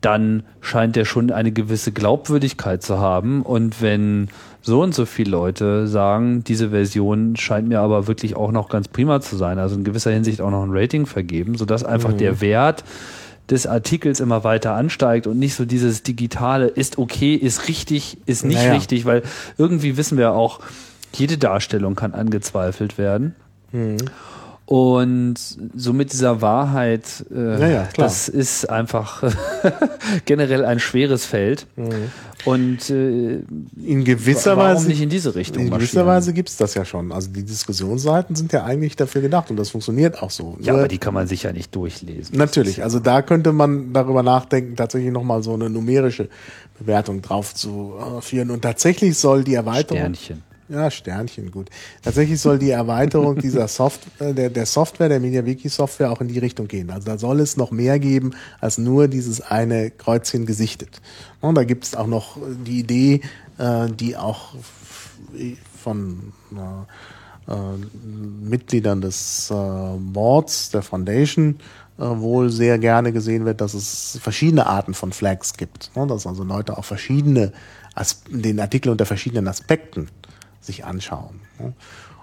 dann scheint der schon eine gewisse Glaubwürdigkeit zu haben. Und wenn so und so viele Leute sagen, diese Version scheint mir aber wirklich auch noch ganz prima zu sein, also in gewisser Hinsicht auch noch ein Rating vergeben, sodass einfach der Wert des Artikels immer weiter ansteigt und nicht so dieses digitale ist okay, ist richtig, ist nicht Naja. richtig, weil irgendwie wissen wir auch, jede Darstellung kann angezweifelt werden. Und so mit dieser Wahrheit, äh, Ja, ja, das ist einfach generell ein schweres Feld. Und äh, In gewisser warum Weise nicht in diese Richtung In gewisser? Weise gibt's das ja schon. Also die Diskussionsseiten sind ja eigentlich dafür gedacht und das funktioniert auch so. Ja, Nur- aber die kann man sich ja nicht durchlesen. Natürlich, also da könnte man darüber nachdenken, tatsächlich nochmal so eine numerische Bewertung drauf zu äh, führen. Und tatsächlich soll die Erweiterung. Sternchen. Ja, Sternchen, gut. Tatsächlich soll die Erweiterung dieser Software, der, der Software, der MediaWiki-Software auch in die Richtung gehen. Also da soll es noch mehr geben als nur dieses eine Kreuzchen gesichtet. Und da gibt es auch noch die Idee, äh, die auch von äh, äh, Mitgliedern des äh, Boards der Foundation äh, wohl sehr gerne gesehen wird, dass es verschiedene Arten von Flags gibt. Ne? Dass also Leute auch verschiedene den Artikel unter verschiedenen Aspekten sich anschauen.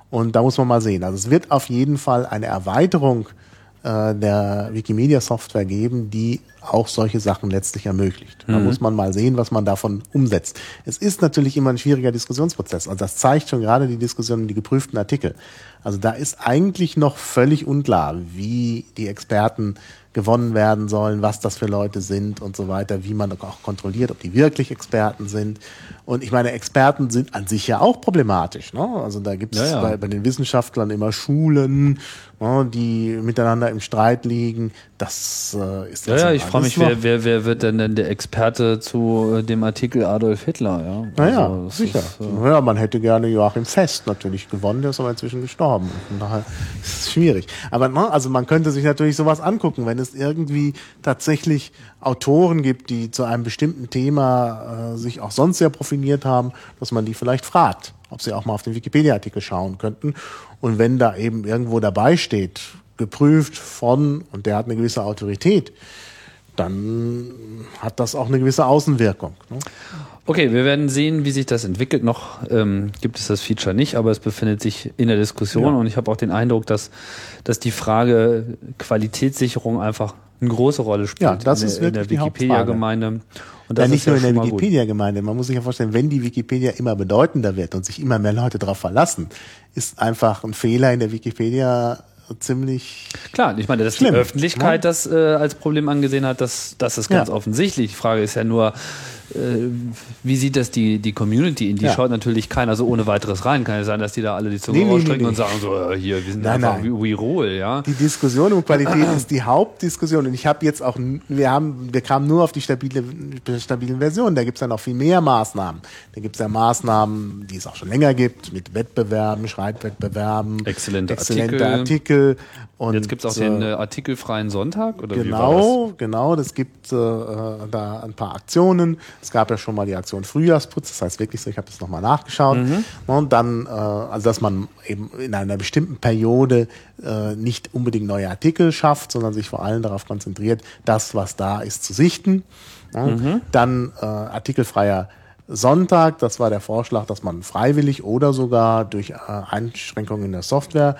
Und da muss man mal sehen. Also es wird auf jeden Fall eine Erweiterung äh, der Wikimedia-Software geben, die auch solche Sachen letztlich ermöglicht. Da muss man mal sehen, was man davon umsetzt. Es ist natürlich immer ein schwieriger Diskussionsprozess. Also das zeigt schon gerade die Diskussion um die geprüften Artikel. Also da ist eigentlich noch völlig unklar, wie die Experten gewonnen werden sollen, was das für Leute sind und so weiter, wie man auch kontrolliert, ob die wirklich Experten sind. Und ich meine, Experten sind an sich ja auch problematisch. Ne? Also da gibt es Ja, ja. bei, bei den Wissenschaftlern immer Schulen, ne, die miteinander im Streit liegen. Das äh, ist Ja, ja, ich frage mich, wer, wer, wer wird denn, denn der Experte zu äh, dem Artikel Adolf Hitler? Ja, Naja, Also, sicher. ist, äh, ja, man hätte gerne Joachim Fest natürlich gewonnen, der ist aber inzwischen gestorben. Von daher ist es schwierig. Aber ne, also man könnte sich natürlich sowas angucken, wenn es irgendwie tatsächlich Autoren gibt, die zu einem bestimmten Thema äh, sich auch sonst sehr profiliert haben, dass man die vielleicht fragt, ob sie auch mal auf den Wikipedia-Artikel schauen könnten. Und wenn da eben irgendwo dabei steht, geprüft von, und der hat eine gewisse Autorität, dann hat das auch eine gewisse Außenwirkung. Ne? Okay, wir werden sehen, wie sich das entwickelt. Noch ähm, gibt es das Feature nicht, aber es befindet sich in der Diskussion Ja. und ich habe auch den Eindruck, dass, dass die Frage Qualitätssicherung einfach eine große Rolle spielt Ja, das in ist der, in der wirklich Wikipedia-Gemeinde. Und Ja, das nicht ist ja nur in der. Wikipedia-Gemeinde. Man muss sich ja vorstellen, wenn die Wikipedia immer bedeutender wird und sich immer mehr Leute darauf verlassen, ist einfach ein Fehler in der Wikipedia ziemlich. Klar, ich meine, dass Schlimm, die Öffentlichkeit ne? das äh, als Problem angesehen hat, das, das ist ganz Ja. offensichtlich. Die Frage ist ja nur, wie sieht das die, die Community? In die Ja. schaut natürlich keiner so ohne weiteres rein. Kann ja sein, dass die da alle die Zunge Nee, nee, rausstrecken nee, und nee. sagen so, äh, hier, wir sind Nein, einfach nein. wie roll, ja. Die Diskussion um Qualität ist die Hauptdiskussion. Und ich habe jetzt auch, wir haben, wir kamen nur auf die stabile, stabilen Versionen. Da gibt's ja noch viel mehr Maßnahmen. Da gibt's ja Maßnahmen, die es auch schon länger gibt, mit Wettbewerben, Schreibwettbewerben, Exzellente exzellente Artikel. Artikel. Und Jetzt gibt's auch äh, den äh, artikelfreien Sonntag, oder wie war Genau, genau. Das gibt äh, äh, da ein paar Aktionen. Es gab ja schon mal die Aktion Frühjahrsputz, das heißt wirklich so, ich habe das nochmal nachgeschaut. Und dann, äh, also dass man eben in einer bestimmten Periode äh, nicht unbedingt neue Artikel schafft, sondern sich vor allem darauf konzentriert, das, was da ist, zu sichten. Ja. Dann äh, artikelfreier Sonntag, das war der Vorschlag, dass man freiwillig oder sogar durch äh, Einschränkungen in der Software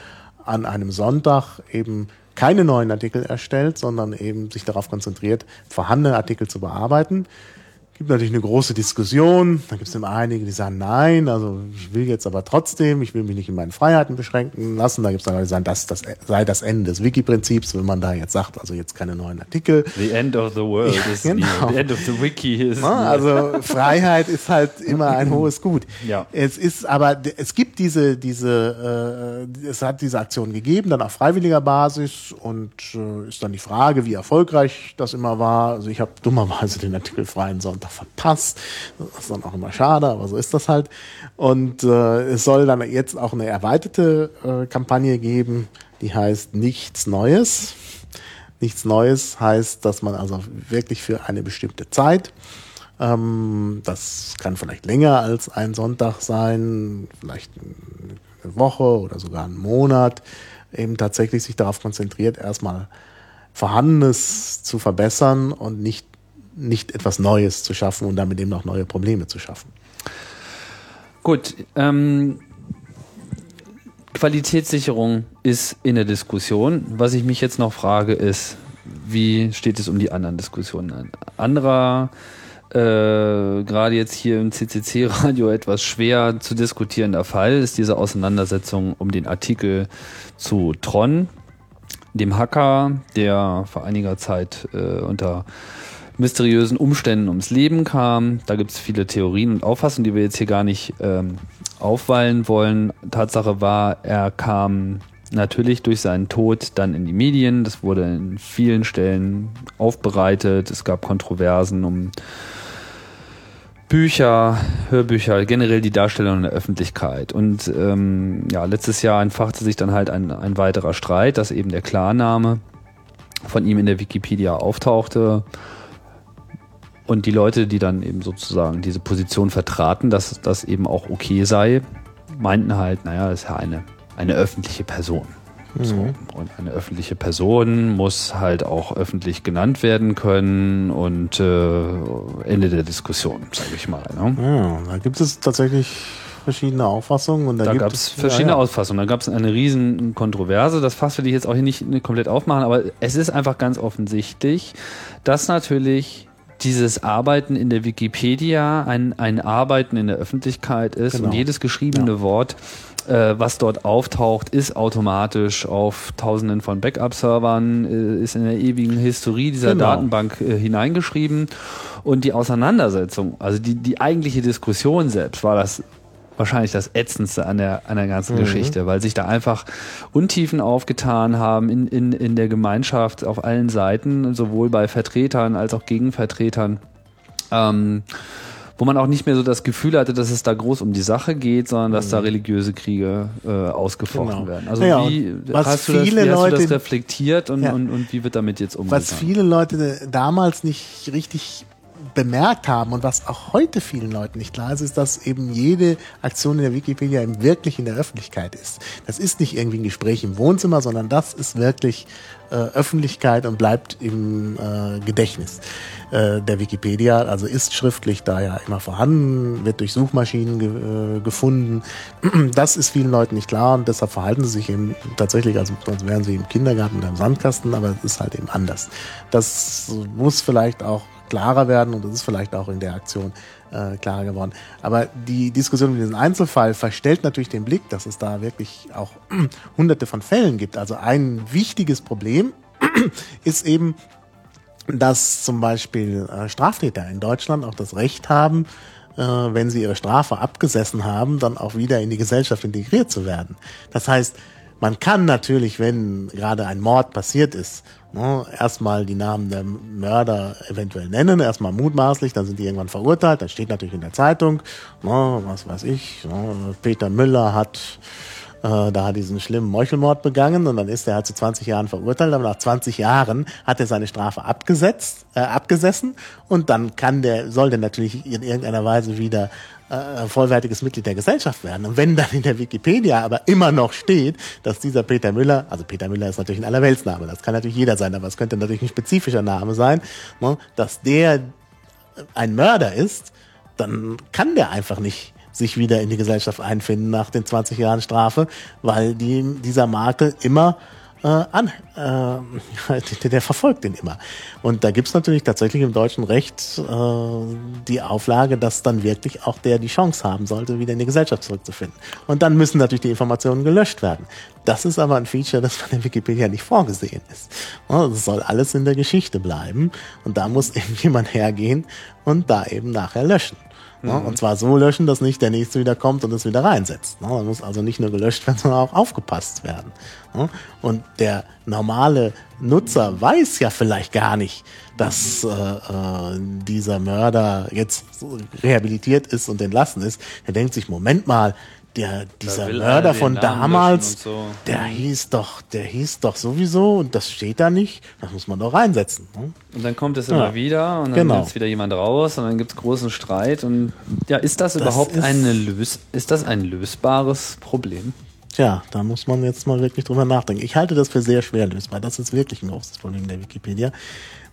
an einem Sonntag eben keine neuen Artikel erstellt, sondern eben sich darauf konzentriert, vorhandene Artikel zu bearbeiten. Gibt natürlich eine große Diskussion. Da gibt es immer einige, die sagen, nein, also ich will jetzt aber trotzdem, ich will mich nicht in meinen Freiheiten beschränken lassen. Da gibt es dann, die sagen, das, das sei das Ende des Wiki-Prinzips, wenn man da jetzt sagt, also jetzt keine neuen Artikel. The end of the world Ja, is genau. near. The end of the wiki is near. Also Freiheit ist halt immer ein hohes Gut. Ja. Es ist aber, es gibt diese, diese, äh, es hat diese Aktion gegeben, dann auf freiwilliger Basis und äh, ist dann die Frage, wie erfolgreich das immer war. Also ich habe dummerweise den artikelfreien Sonntag verpasst. Das ist dann auch immer schade, aber so ist das halt. Und äh, es soll dann jetzt auch eine erweiterte äh, Kampagne geben, die heißt Nichts Neues. Nichts Neues heißt, dass man also wirklich für eine bestimmte Zeit, ähm, das kann vielleicht länger als ein Sonntag sein, vielleicht eine Woche oder sogar einen Monat, eben tatsächlich sich darauf konzentriert, erstmal Vorhandenes zu verbessern und nicht, nicht etwas Neues zu schaffen und damit eben auch neue Probleme zu schaffen. Gut, ähm, Qualitätssicherung ist in der Diskussion. Was ich mich jetzt noch frage, ist, wie steht es um die anderen Diskussionen? Ein anderer, äh, gerade jetzt hier im CCC-Radio etwas schwer zu diskutierender Fall ist diese Auseinandersetzung um den Artikel zu Tron, dem Hacker, der vor einiger Zeit äh, unter mysteriösen Umständen ums Leben kam. Da gibt es viele Theorien und Auffassungen, die wir jetzt hier gar nicht ähm, aufweilen wollen. Tatsache war, er kam natürlich durch seinen Tod dann in die Medien. Das wurde in vielen Stellen aufbereitet. Es gab Kontroversen um Bücher, Hörbücher, generell die Darstellung in der Öffentlichkeit. Und ähm, ja, letztes Jahr entfachte sich dann halt ein, ein weiterer Streit, dass eben der Klarname von ihm in der Wikipedia auftauchte. Und die Leute, die dann eben sozusagen diese Position vertraten, dass das eben auch okay sei, meinten halt, naja, das ist ja eine, eine öffentliche Person. So. Und eine öffentliche Person muss halt auch öffentlich genannt werden können und äh, Ende der Diskussion, sage ich mal. Ne? Ja, da gibt es tatsächlich verschiedene Auffassungen. Und da, gab es verschiedene ja, ja. Ausfassungen. Da gab es eine riesen Kontroverse. Das Fass will ich jetzt auch hier nicht komplett aufmachen, aber es ist einfach ganz offensichtlich, dass natürlich dieses Arbeiten in der Wikipedia ein, ein Arbeiten in der Öffentlichkeit ist Genau. und jedes geschriebene Wort, äh, was dort auftaucht, ist automatisch auf tausenden von Backup-Servern, äh, ist in der ewigen Historie dieser Genau. Datenbank äh, hineingeschrieben. Und die Auseinandersetzung, also die, die eigentliche Diskussion selbst, war das wahrscheinlich das Ätzendste an der, an der ganzen Mhm. Geschichte, weil sich da einfach Untiefen aufgetan haben in, in, in der Gemeinschaft auf allen Seiten, sowohl bei Vertretern als auch Gegenvertretern. Ähm, wo man auch nicht mehr so das Gefühl hatte, dass es da groß um die Sache geht, sondern dass da religiöse Kriege äh, ausgefochten Mhm. Genau. werden. Also Naja, wie hast, du das, wie hast du das reflektiert und, Ja. und, und wie wird damit jetzt umgegangen? Was viele Leute damals nicht richtig bemerkt haben und was auch heute vielen Leuten nicht klar ist, ist, dass eben jede Aktion in der Wikipedia wirklich in der Öffentlichkeit ist. Das ist nicht irgendwie ein Gespräch im Wohnzimmer, sondern das ist wirklich äh, Öffentlichkeit und bleibt im äh, Gedächtnis äh, der Wikipedia. Also ist schriftlich da ja immer vorhanden, wird durch Suchmaschinen ge äh, gefunden. Das ist vielen Leuten nicht klar und deshalb verhalten sie sich eben tatsächlich, also als wären sie im Kindergarten oder im Sandkasten, aber es ist halt eben anders. Das muss vielleicht auch klarer werden und das ist vielleicht auch in der Aktion äh, klarer geworden. Aber die Diskussion über diesen Einzelfall verstellt natürlich den Blick, dass es da wirklich auch hunderte von Fällen gibt. Also ein wichtiges Problem ist eben, dass zum Beispiel äh, Straftäter in Deutschland auch das Recht haben, äh, wenn sie ihre Strafe abgesessen haben, dann auch wieder in die Gesellschaft integriert zu werden. Das heißt, man kann natürlich, wenn gerade ein Mord passiert ist, ne, erstmal die Namen der Mörder eventuell nennen, erstmal mutmaßlich, dann sind die irgendwann verurteilt, dann steht natürlich in der Zeitung, ne, was weiß ich, ne, Peter Müller hat äh, da diesen schlimmen Meuchelmord begangen und dann ist er halt zu 20 Jahren verurteilt, aber nach 20 Jahren hat er seine Strafe abgesetzt, äh, abgesessen und dann kann der, soll der natürlich in irgendeiner Weise wieder äh, vollwertiges Mitglied der Gesellschaft werden. Und wenn dann in der Wikipedia aber immer noch steht, dass dieser Peter Müller, also Peter Müller ist natürlich ein Allerweltsname, das kann natürlich jeder sein, aber es könnte natürlich ein spezifischer Name sein, ne, dass der ein Mörder ist, dann kann der einfach nicht sich wieder in die Gesellschaft einfinden nach den 20 Jahren Strafe, weil die, dieser Makel immer äh, an, äh, der, der verfolgt den immer. Und da gibt's natürlich tatsächlich im deutschen Recht äh, die Auflage, dass dann wirklich auch der die Chance haben sollte, wieder in die Gesellschaft zurückzufinden. Und dann müssen natürlich die Informationen gelöscht werden. Das ist aber ein Feature, das von der Wikipedia nicht vorgesehen ist. Das soll alles in der Geschichte bleiben. Und da muss eben jemand hergehen und da eben nachher löschen. Ne? Und zwar so löschen, dass nicht der nächste wieder kommt und es wieder reinsetzt. Ne? Da muss also nicht nur gelöscht werden, sondern auch aufgepasst werden. Ne? Und der normale Nutzer weiß ja vielleicht gar nicht, dass äh, äh, dieser Mörder jetzt rehabilitiert ist und entlassen ist. Er denkt sich, Moment mal, der, dieser Mörder von damals, so. der hieß doch, der hieß doch sowieso und das steht da nicht, das muss man doch reinsetzen. Ne? Und dann kommt es Ja. immer wieder und dann Genau. sitzt wieder jemand raus und dann gibt es großen Streit. Und ja, ist das, überhaupt ist- eine lös ist das ein lösbares Problem? Tja, da muss man jetzt mal wirklich drüber nachdenken. Ich halte das für sehr schwer lösbar. Das ist wirklich ein großes Problem der Wikipedia.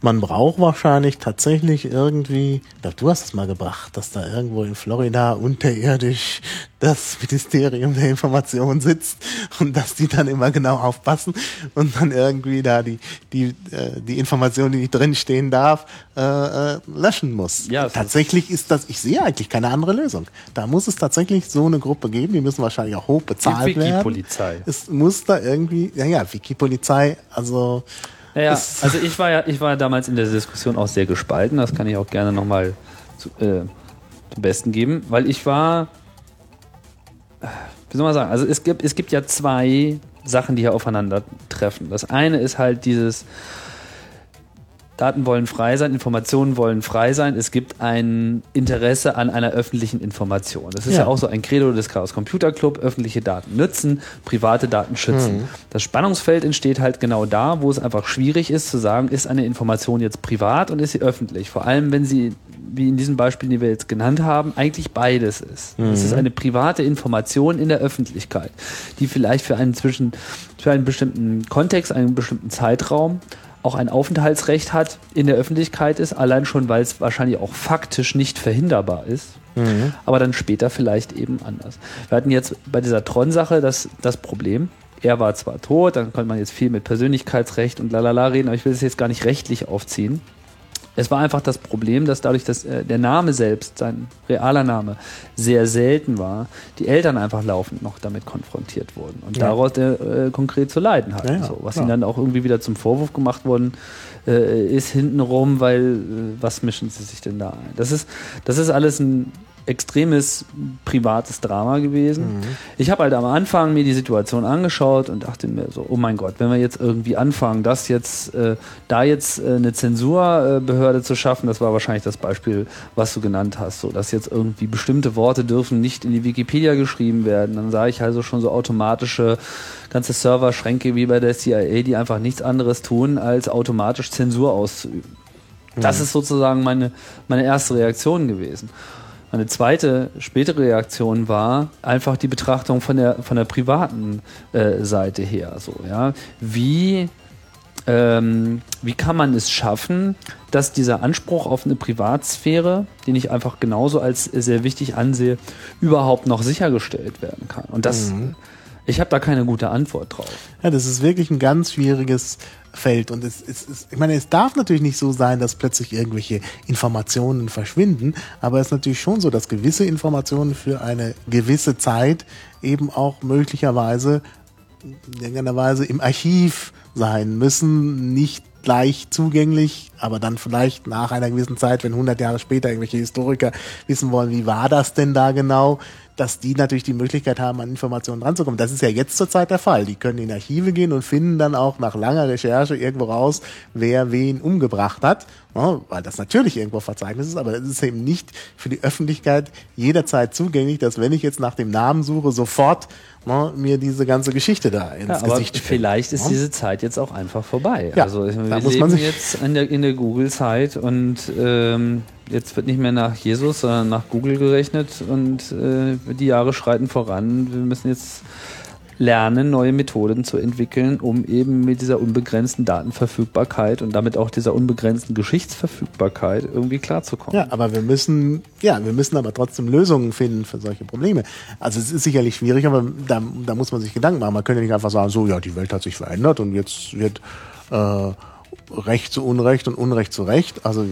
Man braucht wahrscheinlich tatsächlich irgendwie, ich glaub, du hast es mal gebracht, dass da irgendwo in Florida unterirdisch das Ministerium der Information sitzt und dass die dann immer genau aufpassen und dann irgendwie da die, die, äh, die Information, die nicht drinstehen darf, äh, äh, löschen muss. Ja, tatsächlich ist das, ich sehe eigentlich keine andere Lösung. Da muss es tatsächlich so eine Gruppe geben, die müssen wahrscheinlich auch hoch bezahlt Die werden. Wiki-Polizei. Es muss da irgendwie, ja, ja, Wiki-Polizei, also, Naja, also ich war ja, ich war damals in der Diskussion auch sehr gespalten. Das kann ich auch gerne nochmal zu, äh, zum Besten geben, weil ich war, äh, wie soll man sagen, also es gibt, es gibt ja zwei Sachen, die hier aufeinandertreffen. Das eine ist halt dieses, Daten wollen frei sein, Informationen wollen frei sein. Es gibt ein Interesse an einer öffentlichen Information. Das ist ja, Ja. auch so ein Credo des Chaos Computer Club. Öffentliche Daten nützen, private Daten schützen. Das Spannungsfeld entsteht halt genau da, wo es einfach schwierig ist zu sagen, ist eine Information jetzt privat und ist sie öffentlich. Vor allem, wenn sie, wie in diesen Beispielen, die wir jetzt genannt haben, eigentlich beides ist. Es ist eine private Information in der Öffentlichkeit, die vielleicht für einen zwischen, für einen bestimmten Kontext, einen bestimmten Zeitraum auch ein Aufenthaltsrecht hat, in der Öffentlichkeit ist, allein schon, weil es wahrscheinlich auch faktisch nicht verhinderbar ist. aber dann später vielleicht eben anders. Wir hatten jetzt bei dieser Tron-Sache das, das Problem, er war zwar tot, dann konnte man jetzt viel mit Persönlichkeitsrecht und lalala reden, aber ich will es jetzt gar nicht rechtlich aufziehen. Es war einfach das Problem, dass dadurch, dass äh, der Name selbst, sein realer Name, sehr selten war, die Eltern einfach laufend noch damit konfrontiert wurden und Ja. daraus der, äh, konkret zu leiden hatten. Ja, ja, so, was ihnen dann auch irgendwie wieder zum Vorwurf gemacht worden äh, ist hintenrum, weil äh, was mischen sie sich denn da ein? Das ist, das ist alles ein extremes privates Drama gewesen. Ich habe halt am Anfang mir die Situation angeschaut und dachte mir so, oh mein Gott, wenn wir jetzt irgendwie anfangen, das jetzt, äh, da jetzt äh, eine Zensurbehörde zu schaffen, das war wahrscheinlich das Beispiel, was du genannt hast, so dass jetzt irgendwie bestimmte Worte dürfen nicht in die Wikipedia geschrieben werden, dann sah ich also schon so automatische ganze Serverschränke wie bei der CIA, die einfach nichts anderes tun, als automatisch Zensur auszuüben. Das ist sozusagen meine, meine erste Reaktion gewesen. Meine zweite, spätere Reaktion war einfach die Betrachtung von der, von der privaten äh, Seite her. So, ja. Wie, ähm, wie kann man es schaffen, dass dieser Anspruch auf eine Privatsphäre, den ich einfach genauso als sehr wichtig ansehe, überhaupt noch sichergestellt werden kann? Und das, ich habe da keine gute Antwort drauf. Ja, das ist wirklich ein ganz schwieriges Feld. Und es, es, es, ich meine, es darf natürlich nicht so sein, dass plötzlich irgendwelche Informationen verschwinden, aber es ist natürlich schon so, dass gewisse Informationen für eine gewisse Zeit eben auch möglicherweise in irgendeiner Weise im Archiv sein müssen, nicht leicht zugänglich, aber dann vielleicht nach einer gewissen Zeit, wenn 100 Jahre später irgendwelche Historiker wissen wollen, wie war das denn da genau, dass die natürlich die Möglichkeit haben, an Informationen ranzukommen. Das ist ja jetzt zurzeit der Fall. Die können in Archive gehen und finden dann auch nach langer Recherche irgendwo raus, wer wen umgebracht hat, ja, weil das natürlich irgendwo verzeichnet ist, aber das ist eben nicht für die Öffentlichkeit jederzeit zugänglich, dass wenn ich jetzt nach dem Namen suche, sofort ja, mir diese ganze Geschichte da ins Ja, aber Gesicht fällt. vielleicht ist diese Zeit jetzt auch einfach vorbei. Ja, also meine, da wir muss man sich- jetzt in der, in der Google-Zeit und ähm, jetzt wird nicht mehr nach Jesus, sondern nach Google gerechnet und äh, die Jahre schreiten voran. Wir müssen jetzt lernen, neue Methoden zu entwickeln, um eben mit dieser unbegrenzten Datenverfügbarkeit und damit auch dieser unbegrenzten Geschichtsverfügbarkeit irgendwie klarzukommen. Ja, aber wir müssen, ja, wir müssen aber trotzdem Lösungen finden für solche Probleme. Also es ist sicherlich schwierig, aber da, da muss man sich Gedanken machen. Man könnte nicht einfach sagen, so, ja, die Welt hat sich verändert und jetzt wird äh, Recht zu Unrecht und Unrecht zu Recht. Also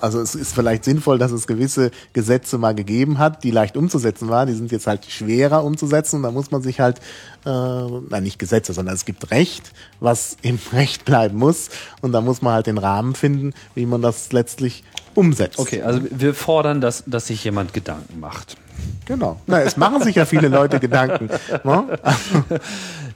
also es ist vielleicht sinnvoll, dass es gewisse Gesetze mal gegeben hat, die leicht umzusetzen waren. Die sind jetzt halt schwerer umzusetzen. Und da muss man sich halt, äh, nein, nicht Gesetze, sondern es gibt Recht, was im Recht bleiben muss. Und da muss man halt den Rahmen finden, wie man das letztlich umsetzt. Okay, also wir fordern, dass, dass sich jemand Gedanken macht. Genau. Na, es machen sich ja viele Leute Gedanken. Ne?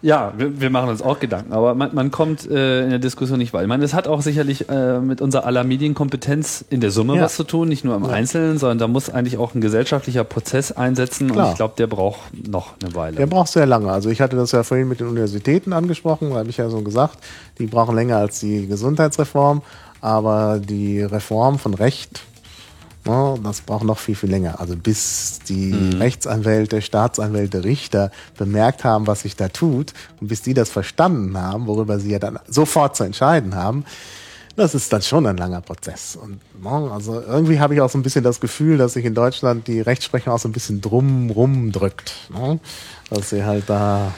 Ja, wir, wir machen uns auch Gedanken, aber man, man kommt äh, in der Diskussion nicht weiter. Ich meine, es hat auch sicherlich äh, mit unserer aller Medienkompetenz in der Summe Ja. was zu tun, nicht nur im Einzelnen, sondern da muss eigentlich auch ein gesellschaftlicher Prozess einsetzen Klar. und ich glaube, der braucht noch eine Weile. Der braucht sehr lange. Also ich hatte das ja vorhin mit den Universitäten angesprochen, habe ich ja so gesagt, die brauchen länger als die Gesundheitsreform, aber die Reform von Recht, ne, das braucht noch viel, viel länger. Also bis die Rechtsanwälte, Staatsanwälte, Richter bemerkt haben, was sich da tut und bis die das verstanden haben, worüber sie ja dann sofort zu entscheiden haben, das ist dann schon ein langer Prozess. Und ne, also irgendwie habe ich auch so ein bisschen das Gefühl, dass sich in Deutschland die Rechtsprechung auch so ein bisschen drum rumdrückt. Ne? Dass sie halt da.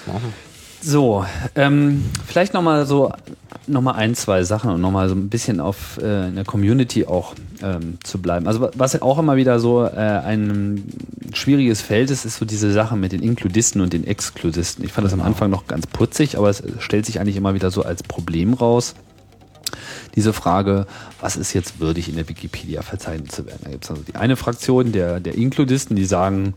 So, ähm, vielleicht nochmal so nochmal ein, zwei Sachen und nochmal so ein bisschen auf äh, in der Community auch ähm, zu bleiben. Also wa- was auch immer wieder so äh, ein schwieriges Feld ist, ist so diese Sache mit den Inkludisten und den Exkludisten. Ich fand das am Anfang noch ganz putzig, aber es stellt sich eigentlich immer wieder so als Problem raus. Diese Frage, was ist jetzt würdig in der Wikipedia verzeichnet zu werden? Da gibt es also die eine Fraktion der, der Inkludisten, die sagen,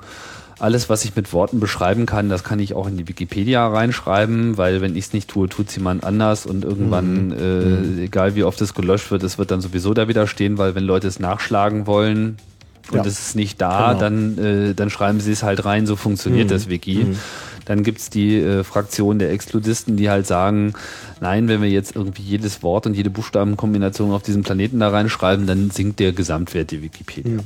alles, was ich mit Worten beschreiben kann, das kann ich auch in die Wikipedia reinschreiben, weil wenn ich es nicht tue, tut es jemand anders und irgendwann, äh, egal wie oft es gelöscht wird, es wird dann sowieso da wieder stehen, weil wenn Leute es nachschlagen wollen und Ja. es ist nicht da, Genau. dann, äh, dann schreiben sie es halt rein, so funktioniert das Wiki. Dann gibt's die äh, Fraktion der Exkludisten, die halt sagen, nein, wenn wir jetzt irgendwie jedes Wort und jede Buchstabenkombination auf diesem Planeten da reinschreiben, dann sinkt der Gesamtwert der Wikipedia.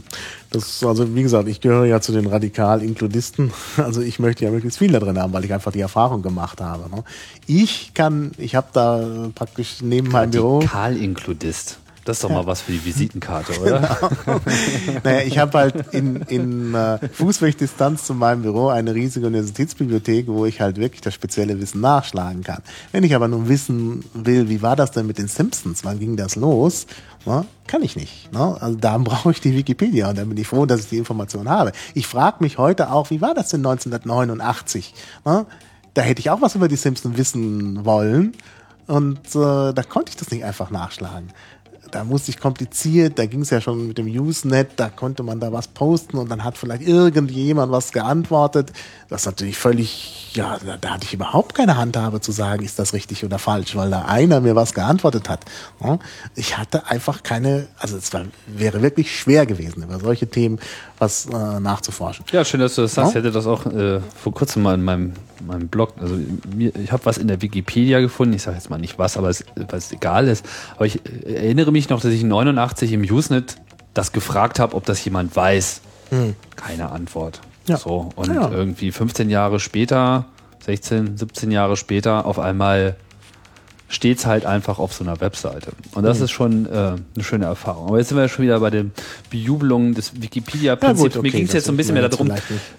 Das also, wie gesagt, ich gehöre ja zu den radikal-Inkludisten. Also ich möchte ja möglichst viel da drin haben, weil ich einfach die Erfahrung gemacht habe. Ne? Ich kann, ich habe da praktisch neben meinem Büro. Radikal-Inkludist. Das ist doch mal was für die Visitenkarte, oder? Naja, ich habe halt in, in äh, Fußwegdistanz zu meinem Büro eine riesige Universitätsbibliothek, wo ich halt wirklich das spezielle Wissen nachschlagen kann. Wenn ich aber nun wissen will, wie war das denn mit den Simpsons, wann ging das los, ne, kann ich nicht. Ne? Also da brauche ich die Wikipedia und dann bin ich froh, dass ich die Information habe. Ich frage mich heute auch, wie war das denn 1989? Ne? Da hätte ich auch was über die Simpsons wissen wollen. Und äh, da konnte ich das nicht einfach nachschlagen da musste ich kompliziert, da ging es ja schon mit dem Usenet, da konnte man da was posten und dann hat vielleicht irgendjemand was geantwortet. Das ist natürlich völlig, ja, da, da hatte ich überhaupt keine Handhabe zu sagen, ist das richtig oder falsch, weil da einer mir was geantwortet hat. Ja, Ich hatte einfach keine, also es war, wäre wirklich schwer gewesen, über solche Themen was äh, nachzuforschen. Ja, schön, dass du das sagst. Ja. Ich hätte das auch äh, vor kurzem mal in meinem, meinem Blog, also mir, ich habe was in der Wikipedia gefunden, ich sage jetzt mal nicht was, aber es, weil es egal ist. Aber ich äh, erinnere mich noch, dass ich 89 im Usenet das gefragt habe, ob das jemand weiß. Keine Antwort. Ja. So, und Ja. irgendwie 15 Jahre später, 16, 17 Jahre später, auf einmal steht's halt einfach auf so einer Webseite. Und das ist schon äh, eine schöne Erfahrung. Aber jetzt sind wir schon wieder bei den Bejubelungen des Wikipedia-Prinzips. Ja, gut, Mir okay, ging es jetzt so ein bisschen mehr darum, ja.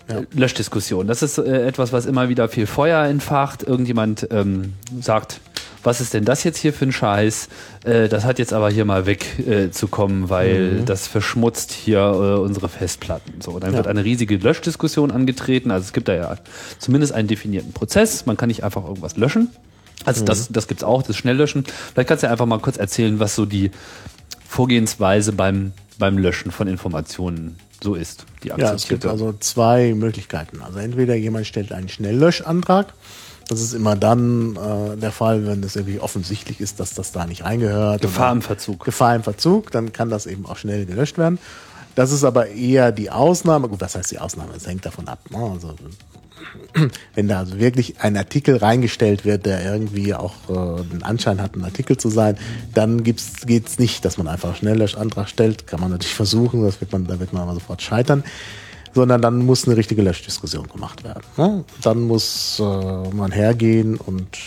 äh, Löschdiskussion. Das ist äh, etwas, was immer wieder viel Feuer entfacht. Irgendjemand ähm, sagt, was ist denn das jetzt hier für ein Scheiß? Äh, das hat jetzt aber hier mal wegzukommen, äh, zu kommen, weil das verschmutzt hier äh, unsere Festplatten. So, dann Ja. wird eine riesige Löschdiskussion angetreten. Also es gibt da ja zumindest einen definierten Prozess. Man kann nicht einfach irgendwas löschen. Also das, das gibt's auch, das Schnelllöschen. Vielleicht kannst du ja einfach mal kurz erzählen, was so die Vorgehensweise beim, beim Löschen von Informationen so ist. Die Ja, es gibt also zwei Möglichkeiten. Also entweder jemand stellt einen Schnelllöschantrag. Das ist immer dann äh, der Fall, wenn es irgendwie offensichtlich ist, dass das da nicht reingehört. Gefahr im Verzug. Gefahr im Verzug, dann kann das eben auch schnell gelöscht werden. Das ist aber eher die Ausnahme. Gut, was heißt die Ausnahme? Es hängt davon ab. Ne? Also, wenn da wirklich ein Artikel reingestellt wird, der irgendwie auch äh, den Anschein hat, ein Artikel zu sein, dann gibt's, geht's nicht, dass man einfach einen Schnelllöschantrag stellt. Kann man natürlich versuchen, das wird man, da wird man aber sofort scheitern. Sondern dann muss eine richtige Löschdiskussion gemacht werden. Ne? Dann muss äh, man hergehen und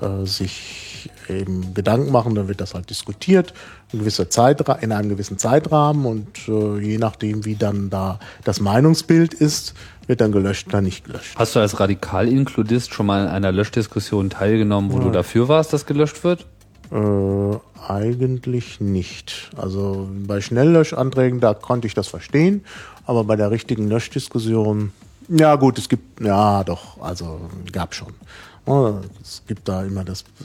äh, sich eben Gedanken machen, dann wird das halt diskutiert in, gewisser Zeitra in einem gewissen Zeitrahmen und äh, je nachdem, wie dann da das Meinungsbild ist, wird dann gelöscht oder nicht gelöscht. Hast du als Radikal-Inkludist schon mal an einer Löschdiskussion teilgenommen, wo du dafür warst, dass gelöscht wird? Äh, eigentlich nicht. Also bei Schnelllöschanträgen, da konnte ich das verstehen, aber bei der richtigen Löschdiskussion, ja gut, es gibt, ja doch, also gab schon. Ja, Es gibt da immer das äh,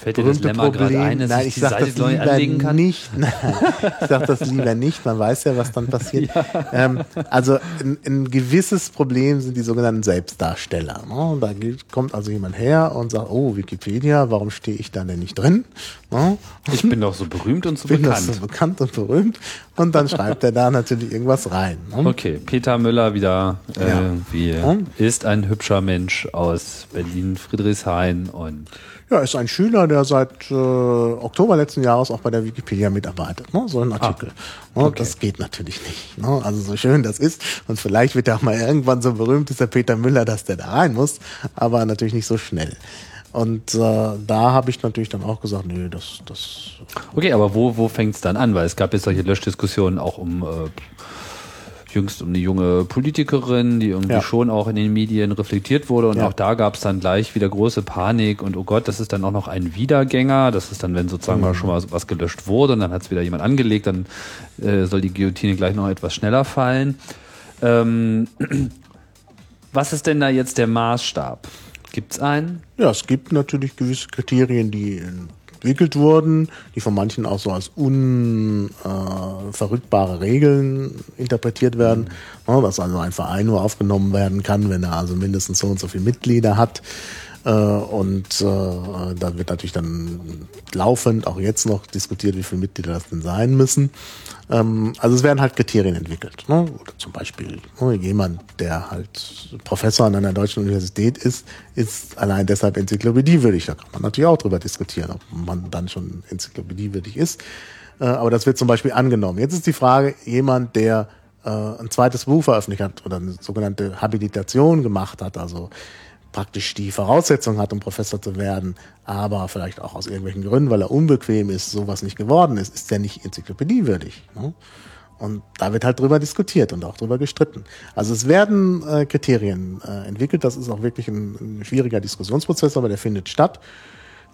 Fällt dir das Lemma gerade ein, dass Nein, ich ich die sag Seite das neu lieber anlegen kann? nicht. Nein, ich sag das lieber nicht. Man weiß ja, was dann passiert. Ähm, also ein, ein gewisses Problem sind die sogenannten Selbstdarsteller. Ne? Da geht- kommt also jemand her und sagt, oh Wikipedia, warum stehe ich da denn nicht drin? Ne? Ich bin doch so berühmt und so bin bekannt. das so bekannt und berümt. Und dann schreibt er da natürlich irgendwas rein. Ne? Okay, Peter Müller wieder äh, Ja. wie Ja. ist ein hübscher Mensch aus Berlin Friedrichshain und Ja, ist ein Schüler, der seit äh, Oktober letzten Jahres auch bei der Wikipedia mitarbeitet. Ne? So ein Artikel. Ne? Das geht natürlich nicht. Ne? Also so schön das ist. Und vielleicht wird er auch mal irgendwann so berühmt, ist der Peter Müller, dass der da rein muss. Aber natürlich nicht so schnell. Und äh, da habe ich natürlich dann auch gesagt, nö, das, das Okay, aber wo, wo fängt es dann an? Weil es gab jetzt solche Löschdiskussionen auch um äh, jüngst um eine junge Politikerin, die irgendwie Ja. schon auch in den Medien reflektiert wurde und Ja. auch da gab es dann gleich wieder große Panik und oh Gott, das ist dann auch noch ein Wiedergänger. Das ist dann, wenn sozusagen Mhm. mal schon mal was gelöscht wurde und dann hat es wieder jemand angelegt, dann äh, soll die Guillotine gleich noch etwas schneller fallen. Ähm, was ist denn da jetzt der Maßstab? Gibt's einen? Ja, es gibt natürlich gewisse Kriterien, die entwickelt wurden, die von manchen auch so als unverrückbare äh, Regeln interpretiert werden. Ja, dass also ein Verein nur aufgenommen werden kann, wenn er also mindestens so und so viele Mitglieder hat. Äh, und äh, da wird natürlich dann laufend, auch jetzt noch diskutiert, wie viele Mitglieder das denn sein müssen. Ähm, also es werden halt Kriterien entwickelt. Ne? Oder zum Beispiel ne, jemand, der halt Professor an einer deutschen Universität ist, ist allein deshalb enzyklopädiewürdig. Da kann man natürlich auch drüber diskutieren, ob man dann schon enzyklopädiewürdig ist. Äh, aber das wird zum Beispiel angenommen. Jetzt ist die Frage, jemand, der ein zweites Buch veröffentlicht hat oder eine sogenannte Habilitation gemacht hat, also praktisch die Voraussetzung hat, um Professor zu werden, aber vielleicht auch aus irgendwelchen Gründen, weil er unbequem ist, sowas nicht geworden ist, ist der nicht enzyklopädiewürdig. Ne? Und da wird halt drüber diskutiert und auch drüber gestritten. Also es werden äh, Kriterien äh, entwickelt. Das ist auch wirklich ein, ein schwieriger Diskussionsprozess, aber der findet statt.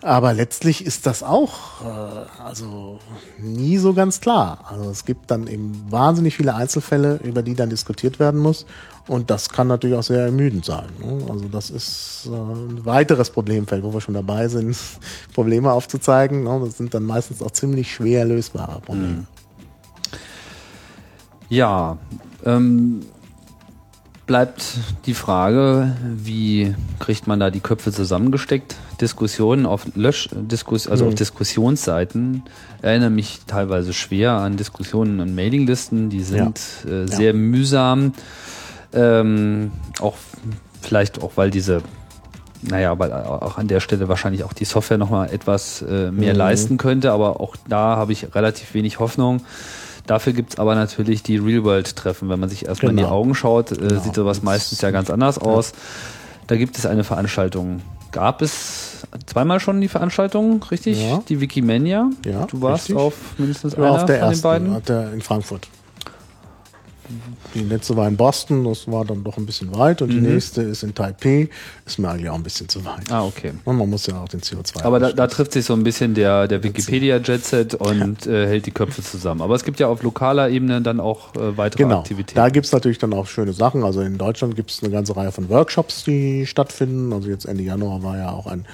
Aber letztlich ist das auch äh, also nie so ganz klar. Also es gibt dann eben wahnsinnig viele Einzelfälle, über die dann diskutiert werden muss. Und das kann natürlich auch sehr ermüdend sein. Ne? Also das ist äh, ein weiteres Problemfeld, wo wir schon dabei sind, Probleme aufzuzeigen. Ne? Das sind dann meistens auch ziemlich schwer lösbare Probleme. Mhm. Ja, ähm, bleibt die Frage, wie kriegt man da die Köpfe zusammengesteckt? Diskussionen auf Lösch, Diskus, also mhm. auf Diskussionsseiten erinnere mich teilweise schwer an Diskussionen an Mailinglisten, die sind ja. äh, sehr ja. mühsam. Ähm, auch vielleicht auch, weil diese naja, weil auch an der Stelle wahrscheinlich auch die Software nochmal etwas äh, mehr mhm. leisten könnte, aber auch da habe ich relativ wenig Hoffnung. Dafür gibt es aber natürlich die Real-World-Treffen. Wenn man sich erstmal genau. in die genau. Augen schaut, äh, genau. sieht sowas meistens ja ganz anders aus. Da gibt es eine Veranstaltung. Gab es zweimal schon die Veranstaltung, richtig? Ja. Die Wikimania. Ja, du warst richtig. auf mindestens einer auf der von ersten, den beiden. in Frankfurt. Die letzte war in Boston, das war dann doch ein bisschen weit. Und mhm. die nächste ist in Taipei, ist mir eigentlich auch ein bisschen zu weit. Ah, okay. Und man muss ja auch den CO2. Aber da, da, trifft sich so ein bisschen der, der Wikipedia-Jetset und ja. äh, hält die Köpfe zusammen. Aber es gibt ja auf lokaler Ebene dann auch äh, weitere genau. Aktivitäten. Da gibt es natürlich dann auch schöne Sachen. Also in Deutschland gibt es eine ganze Reihe von Workshops, die stattfinden. Also jetzt Ende Januar war ja auch ein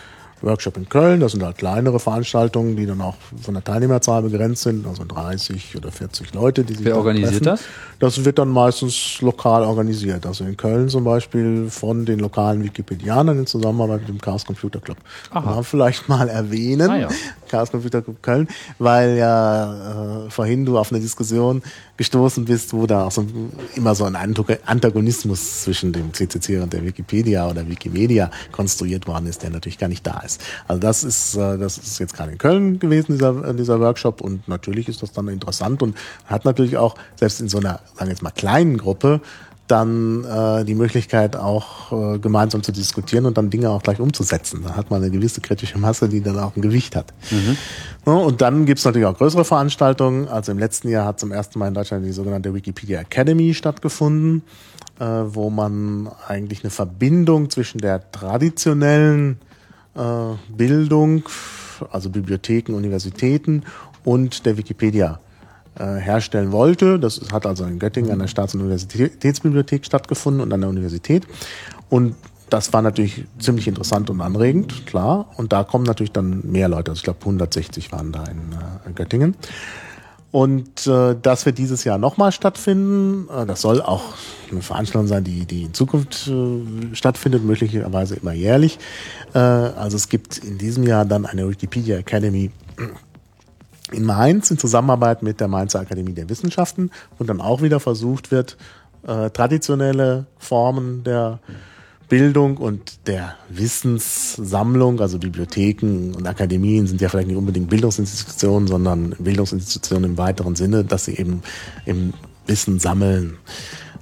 Workshop in Köln. Das sind halt kleinere Veranstaltungen, die dann auch von der Teilnehmerzahl begrenzt sind, also 30 oder 40 Leute, die sich Wer organisiert treffen. das? Das wird dann meistens lokal organisiert. Also in Köln zum Beispiel von den lokalen Wikipedianern in Zusammenarbeit mit dem Chaos Computer Club. Aha. Kann man vielleicht mal erwähnen. Ah, ja. Chaos Computer Club Köln, weil ja äh, vorhin du auf eine Diskussion gestoßen bist, wo da auch so immer so ein Antagonismus zwischen dem CCC und der Wikipedia oder Wikimedia konstruiert worden ist, der natürlich gar nicht da ist. Also das ist, äh, das ist jetzt gerade in Köln gewesen, dieser, dieser Workshop und natürlich ist das dann interessant und hat natürlich auch, selbst in so einer, sagen wir jetzt mal, kleinen Gruppe, dann äh, die Möglichkeit auch äh, gemeinsam zu diskutieren und dann Dinge auch gleich umzusetzen. Da hat man eine gewisse kritische Masse, die dann auch ein Gewicht hat. Mhm. Ja, und dann gibt's natürlich auch größere Veranstaltungen. Also im letzten Jahr hat zum ersten Mal in Deutschland die sogenannte Wikipedia Academy stattgefunden, äh, wo man eigentlich eine Verbindung zwischen der traditionellen äh, Bildung, also Bibliotheken, Universitäten und der Wikipedia herstellen wollte. Das hat also in Göttingen an der Staats- und Universitätsbibliothek stattgefuffen und an der Universität. Und das war natürlich ziemlich interessant und anregend, klar. Und da kommen natürlich dann mehr Leute. Also ich glaube 160 waren da in, äh, in Göttingen. Und äh, das wird dieses Jahr nochmal stattfinden. Äh, das soll auch eine Veranstaltung sein, die, die in Zukunft äh, stattfindet, möglicherweise immer jährlich. Äh, also es gibt in diesem Jahr dann eine Wikipedia Academy in Mainz in Zusammenarbeit mit der Mainzer Akademie der Wissenschaften und dann auch wieder versucht wird, äh, traditionelle Formen der Bildung und der Wissenssammlung, also Bibliotheken und Akademien sind ja vielleicht nicht unbedingt Bildungsinstitutionen, sondern Bildungsinstitutionen im weiteren Sinne, dass sie eben im Wissen sammeln,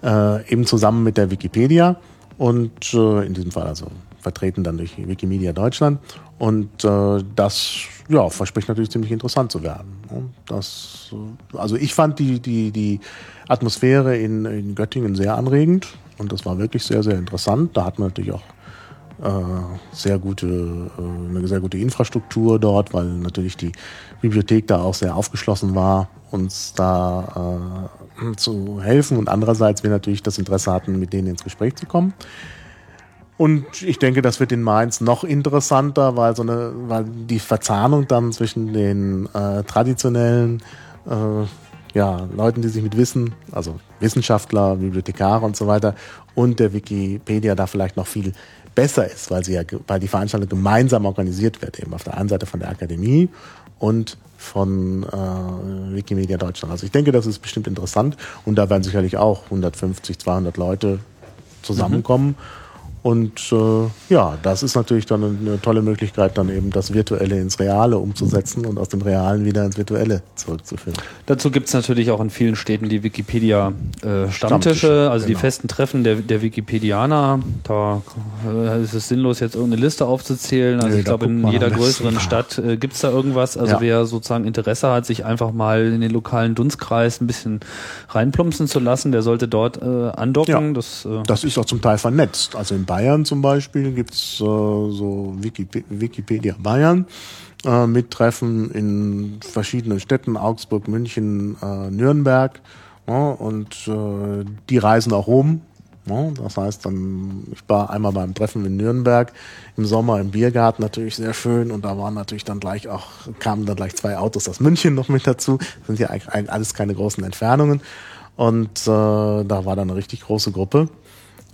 äh, eben zusammen mit der Wikipedia und äh, in diesem Fall also vertreten dann durch Wikimedia Deutschland und äh, das ja, verspricht natürlich ziemlich interessant zu werden. Ne? Das, also ich fand die, die, die Atmosphäre in, in Göttingen sehr anregend und das war wirklich sehr, sehr interessant. Da hat man natürlich auch äh, sehr gute, äh, eine sehr gute Infrastruktur dort, weil natürlich die Bibliothek da auch sehr aufgeschlossen war, uns da äh, zu helfen und andererseits wir natürlich das Interesse hatten, mit denen ins Gespräch zu kommen. Und ich denke, das wird in Mainz noch interessanter, weil so eine, weil die Verzahnung dann zwischen den äh, traditionellen äh, ja, Leuten, die sich mit Wissen, also Wissenschaftler, Bibliothekare und so weiter, und der Wikipedia da vielleicht noch viel besser ist, weil sie ja, weil die Veranstaltung gemeinsam organisiert wird, eben auf der einen Seite von der Akademie und von äh, Wikimedia Deutschland. Also ich denke, das ist bestimmt interessant und da werden sicherlich auch 150, 200 Leute zusammenkommen. Mhm Und äh, ja, das ist natürlich dann eine tolle Möglichkeit, dann eben das Virtuelle ins Reale umzusetzen und aus dem Realen wieder ins Virtuelle zurückzuführen. Dazu gibt es natürlich auch in vielen Städten die Wikipedia-Stammtische, äh, Stammtische, also genau. die festen Treffen der, der Wikipedianer. Da äh, ist es sinnlos, jetzt irgendeine Liste aufzuzählen. Also Nö, ich glaube, in jeder größeren Stadt äh, gibt es da irgendwas. Also ja. wer sozusagen Interesse hat, sich einfach mal in den lokalen Dunstkreis ein bisschen reinplumpsen zu lassen, der sollte dort äh, andocken. Ja. Das, äh, das ist auch zum Teil vernetzt. Also in Bayern zum Beispiel gibt's äh, so Wikip Wikipedia Bayern äh, mit Treffen in verschiedenen Städten, Augsburg, München, äh, Nürnberg. Ja, und äh, die reisen auch rum. Ja, das heißt, dann, ich war einmal beim Treffen in Nürnberg im Sommer im Biergarten natürlich sehr schön und da waren natürlich dann gleich auch, kamen dann gleich zwei Autos aus München noch mit dazu. Das sind ja eigentlich alles keine großen Entfernungen. Und äh, da war dann eine richtig große Gruppe.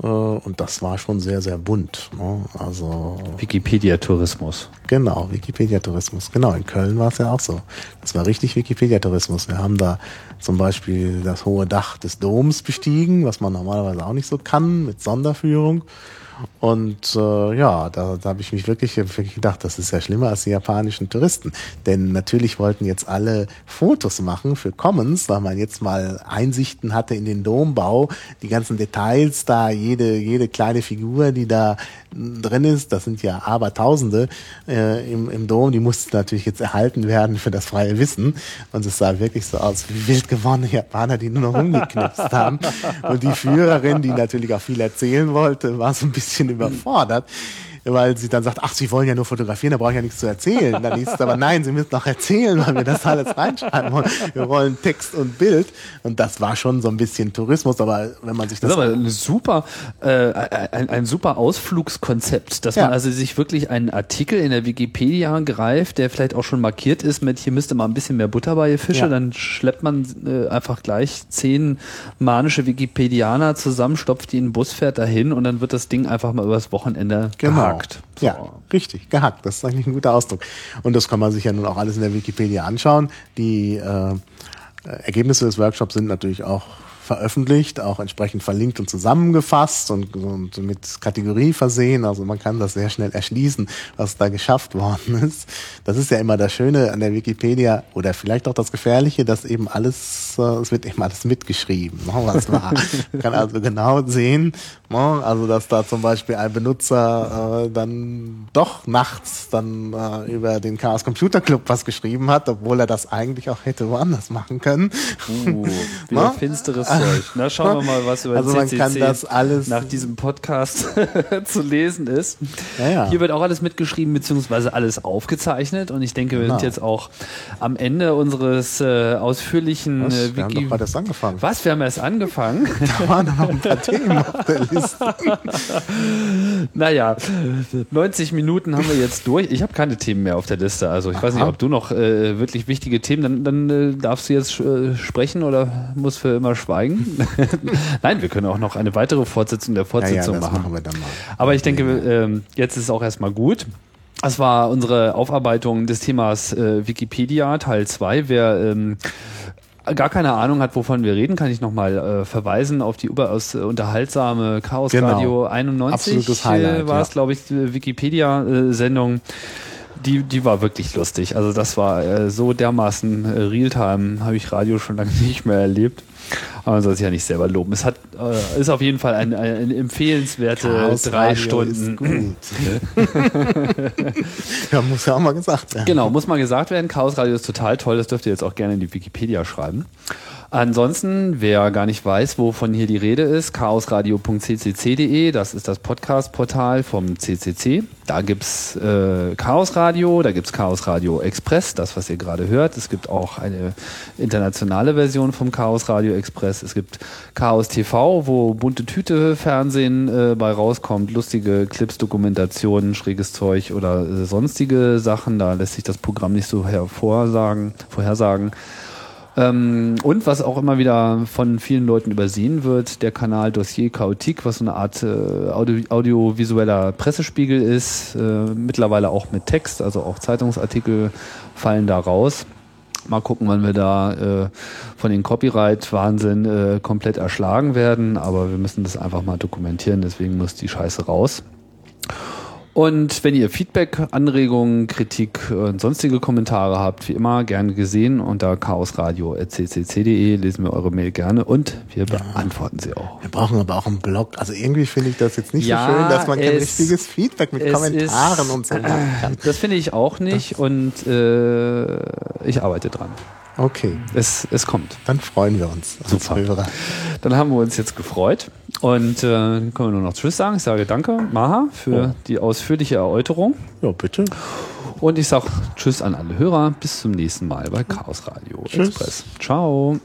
Äh, und das war schon sehr, sehr bunt. Ne? Also Wikipedia-Tourismus. Genau, Wikipedia-Tourismus. Genau, in Köln war es ja auch so. Das war richtig Wikipedia-Tourismus. Wir haben da zum Beispiel das hohe Dach des Doms bestiegen, was man normalerweise auch nicht so kann, mit Sonderführung. Und äh, ja, da, da habe ich mich wirklich, wirklich gedacht, das ist ja schlimmer als die japanischen Touristen. Denn natürlich wollten jetzt alle Fotos machen für Commons, weil man jetzt mal Einsichten hatte in den Dombau, die ganzen Details da, jede, jede kleine Figur, die da drin ist, das sind ja Abertausende äh, im, im Dom, die mussten natürlich jetzt erhalten werden für das freie Wissen. Und es sah wirklich so aus wie wild gewordene Japaner, die nur noch rumgeknipst haben. Und die Führerin, die natürlich auch viel erzählen wollte, war so ein bisschen überfordert weil sie dann sagt, ach, Sie wollen ja nur fotografieren, da brauche ich ja nichts zu erzählen. Dann hieß es aber, nein, Sie müssen noch erzählen, weil wir das alles reinschreiben wollen. Wir wollen Text und Bild. Und das war schon so ein bisschen Tourismus, aber wenn man sich das... Das ist aber eine super, äh, ein, ein super Ausflugskonzept, dass ja. man also sich wirklich einen Artikel in der Wikipedia greift, der vielleicht auch schon markiert ist mit, hier müsste mal ein bisschen mehr Butter bei ihr Fische, ja. dann schleppt man äh, einfach gleich zehn manische Wikipedianer zusammen, stopft die in den Bus, fährt dahin und dann wird das Ding einfach mal übers Wochenende genau gehackt. So. Ja, richtig, gehackt. Das ist eigentlich ein guter Ausdruck. Und das kann man sich ja nun auch alles in der Wikipedia anschauen. Die äh, Ergebnisse des Workshops sind natürlich auch veröffentlicht, auch entsprechend verlinkt und zusammengefasst und, und, mit Kategorie versehen. Also man kann das sehr schnell erschließen, was da geschafft worden ist. Das ist ja immer das Schöne an der Wikipedia oder vielleicht auch das Gefährliche, dass eben alles, äh, es wird eben alles mitgeschrieben, ne, was war. Man kann also genau sehen, ne, also dass da zum Beispiel ein Benutzer äh, dann doch nachts dann äh, über den Chaos Computer Club was geschrieben hat, obwohl er das eigentlich auch hätte woanders machen können. Uh, wieder ne? finsteres Zeug. Na, schauen wir mal, was über also man kann das alles nach diesem Podcast zu lesen ist. Ja, ja. Hier wird auch alles mitgeschrieben beziehungsweise alles aufgezeichnet und ich denke, wir genau. sind jetzt auch am Ende unseres äh, ausführlichen was? Äh, wir haben doch erst angefangen. Was? Wir haben erst angefangen? Da waren noch ein paar Themen auf der Liste. naja, 90 Minuten haben wir jetzt durch. Ich habe keine Themen mehr auf der Liste. Also ich Aha. weiß nicht, ob du noch äh, wirklich wichtige Themen, dann, dann äh, darfst du jetzt äh, sprechen oder musst für immer schweigen zeigen. Nein, wir können auch noch eine weitere Fortsetzung der Fortsetzung ja, ja, machen. machen Aber ich denke, ähm, jetzt ist es auch erstmal gut. Das war unsere Aufarbeitung des Themas äh, Wikipedia, Teil 2. Wer ähm, gar keine Ahnung hat, wovon wir reden, kann ich nochmal äh, verweisen auf die überaus äh, unterhaltsame Chaos Radio genau. 91 äh, war es, ja. glaube ich, die Wikipedia-Sendung. Die, die war wirklich lustig. Also das war äh, so dermaßen äh, Realtime, habe ich Radio schon lange nicht mehr erlebt. Aber man soll sich ja nicht selber loben. Es hat, äh, ist auf jeden Fall eine, eine empfehlenswerte Chaos drei Radio Stunden. gut. ja, muss ja auch mal gesagt werden. Genau, muss mal gesagt werden. Chaos Radio ist total toll. Das dürft ihr jetzt auch gerne in die Wikipedia schreiben. Ansonsten, wer gar nicht weiß, wovon hier die Rede ist, chaosradio.ccc.de, das ist das Podcast-Portal vom CCC. Da gibt's äh, Chaos Radio, da gibt's Chaos Radio Express, das, was ihr gerade hört. Es gibt auch eine internationale Version vom Chaos Radio Express. Es gibt Chaos TV, wo bunte Tüte Fernsehen äh, bei rauskommt, lustige Clips, Dokumentationen, schräges Zeug oder äh, sonstige Sachen. Da lässt sich das Programm nicht so hervorsagen, vorhersagen. Ähm, und was auch immer wieder von vielen Leuten übersehen wird, der Kanal Dossier Chaotique, was so eine Art äh, audio, audiovisueller Pressespiegel ist, äh, mittlerweile auch mit Text, also auch Zeitungsartikel fallen da raus. Mal gucken, wann wir da äh, von den Copyright-Wahnsinn äh, komplett erschlagen werden, aber wir müssen das einfach mal dokumentieren, deswegen muss die Scheiße raus. Und wenn ihr Feedback, Anregungen, Kritik und sonstige Kommentare habt, wie immer gerne gesehen unter chaosradio.ccc.de lesen wir eure Mail gerne und wir beantworten sie auch. Wir brauchen aber auch einen Blog. Also irgendwie finde ich das jetzt nicht Ja, so schön, dass man kein es- richtiges Feedback mit Kommentaren ist- und so machen kann. Das finde ich auch nicht und äh, ich arbeite dran. Okay, Es, es kommt. dann freuen wir uns Super. Hörer. Dann haben wir uns jetzt gefreut und äh, können wir nur noch Tschüss sagen. Ich sage danke, Maha, für Ja. die ausführliche Erläuterung. Ja, bitte. Und ich sage Tschüss an alle Hörer. Bis zum nächsten Mal bei Chaos Radio Tschüss. Express. Ciao.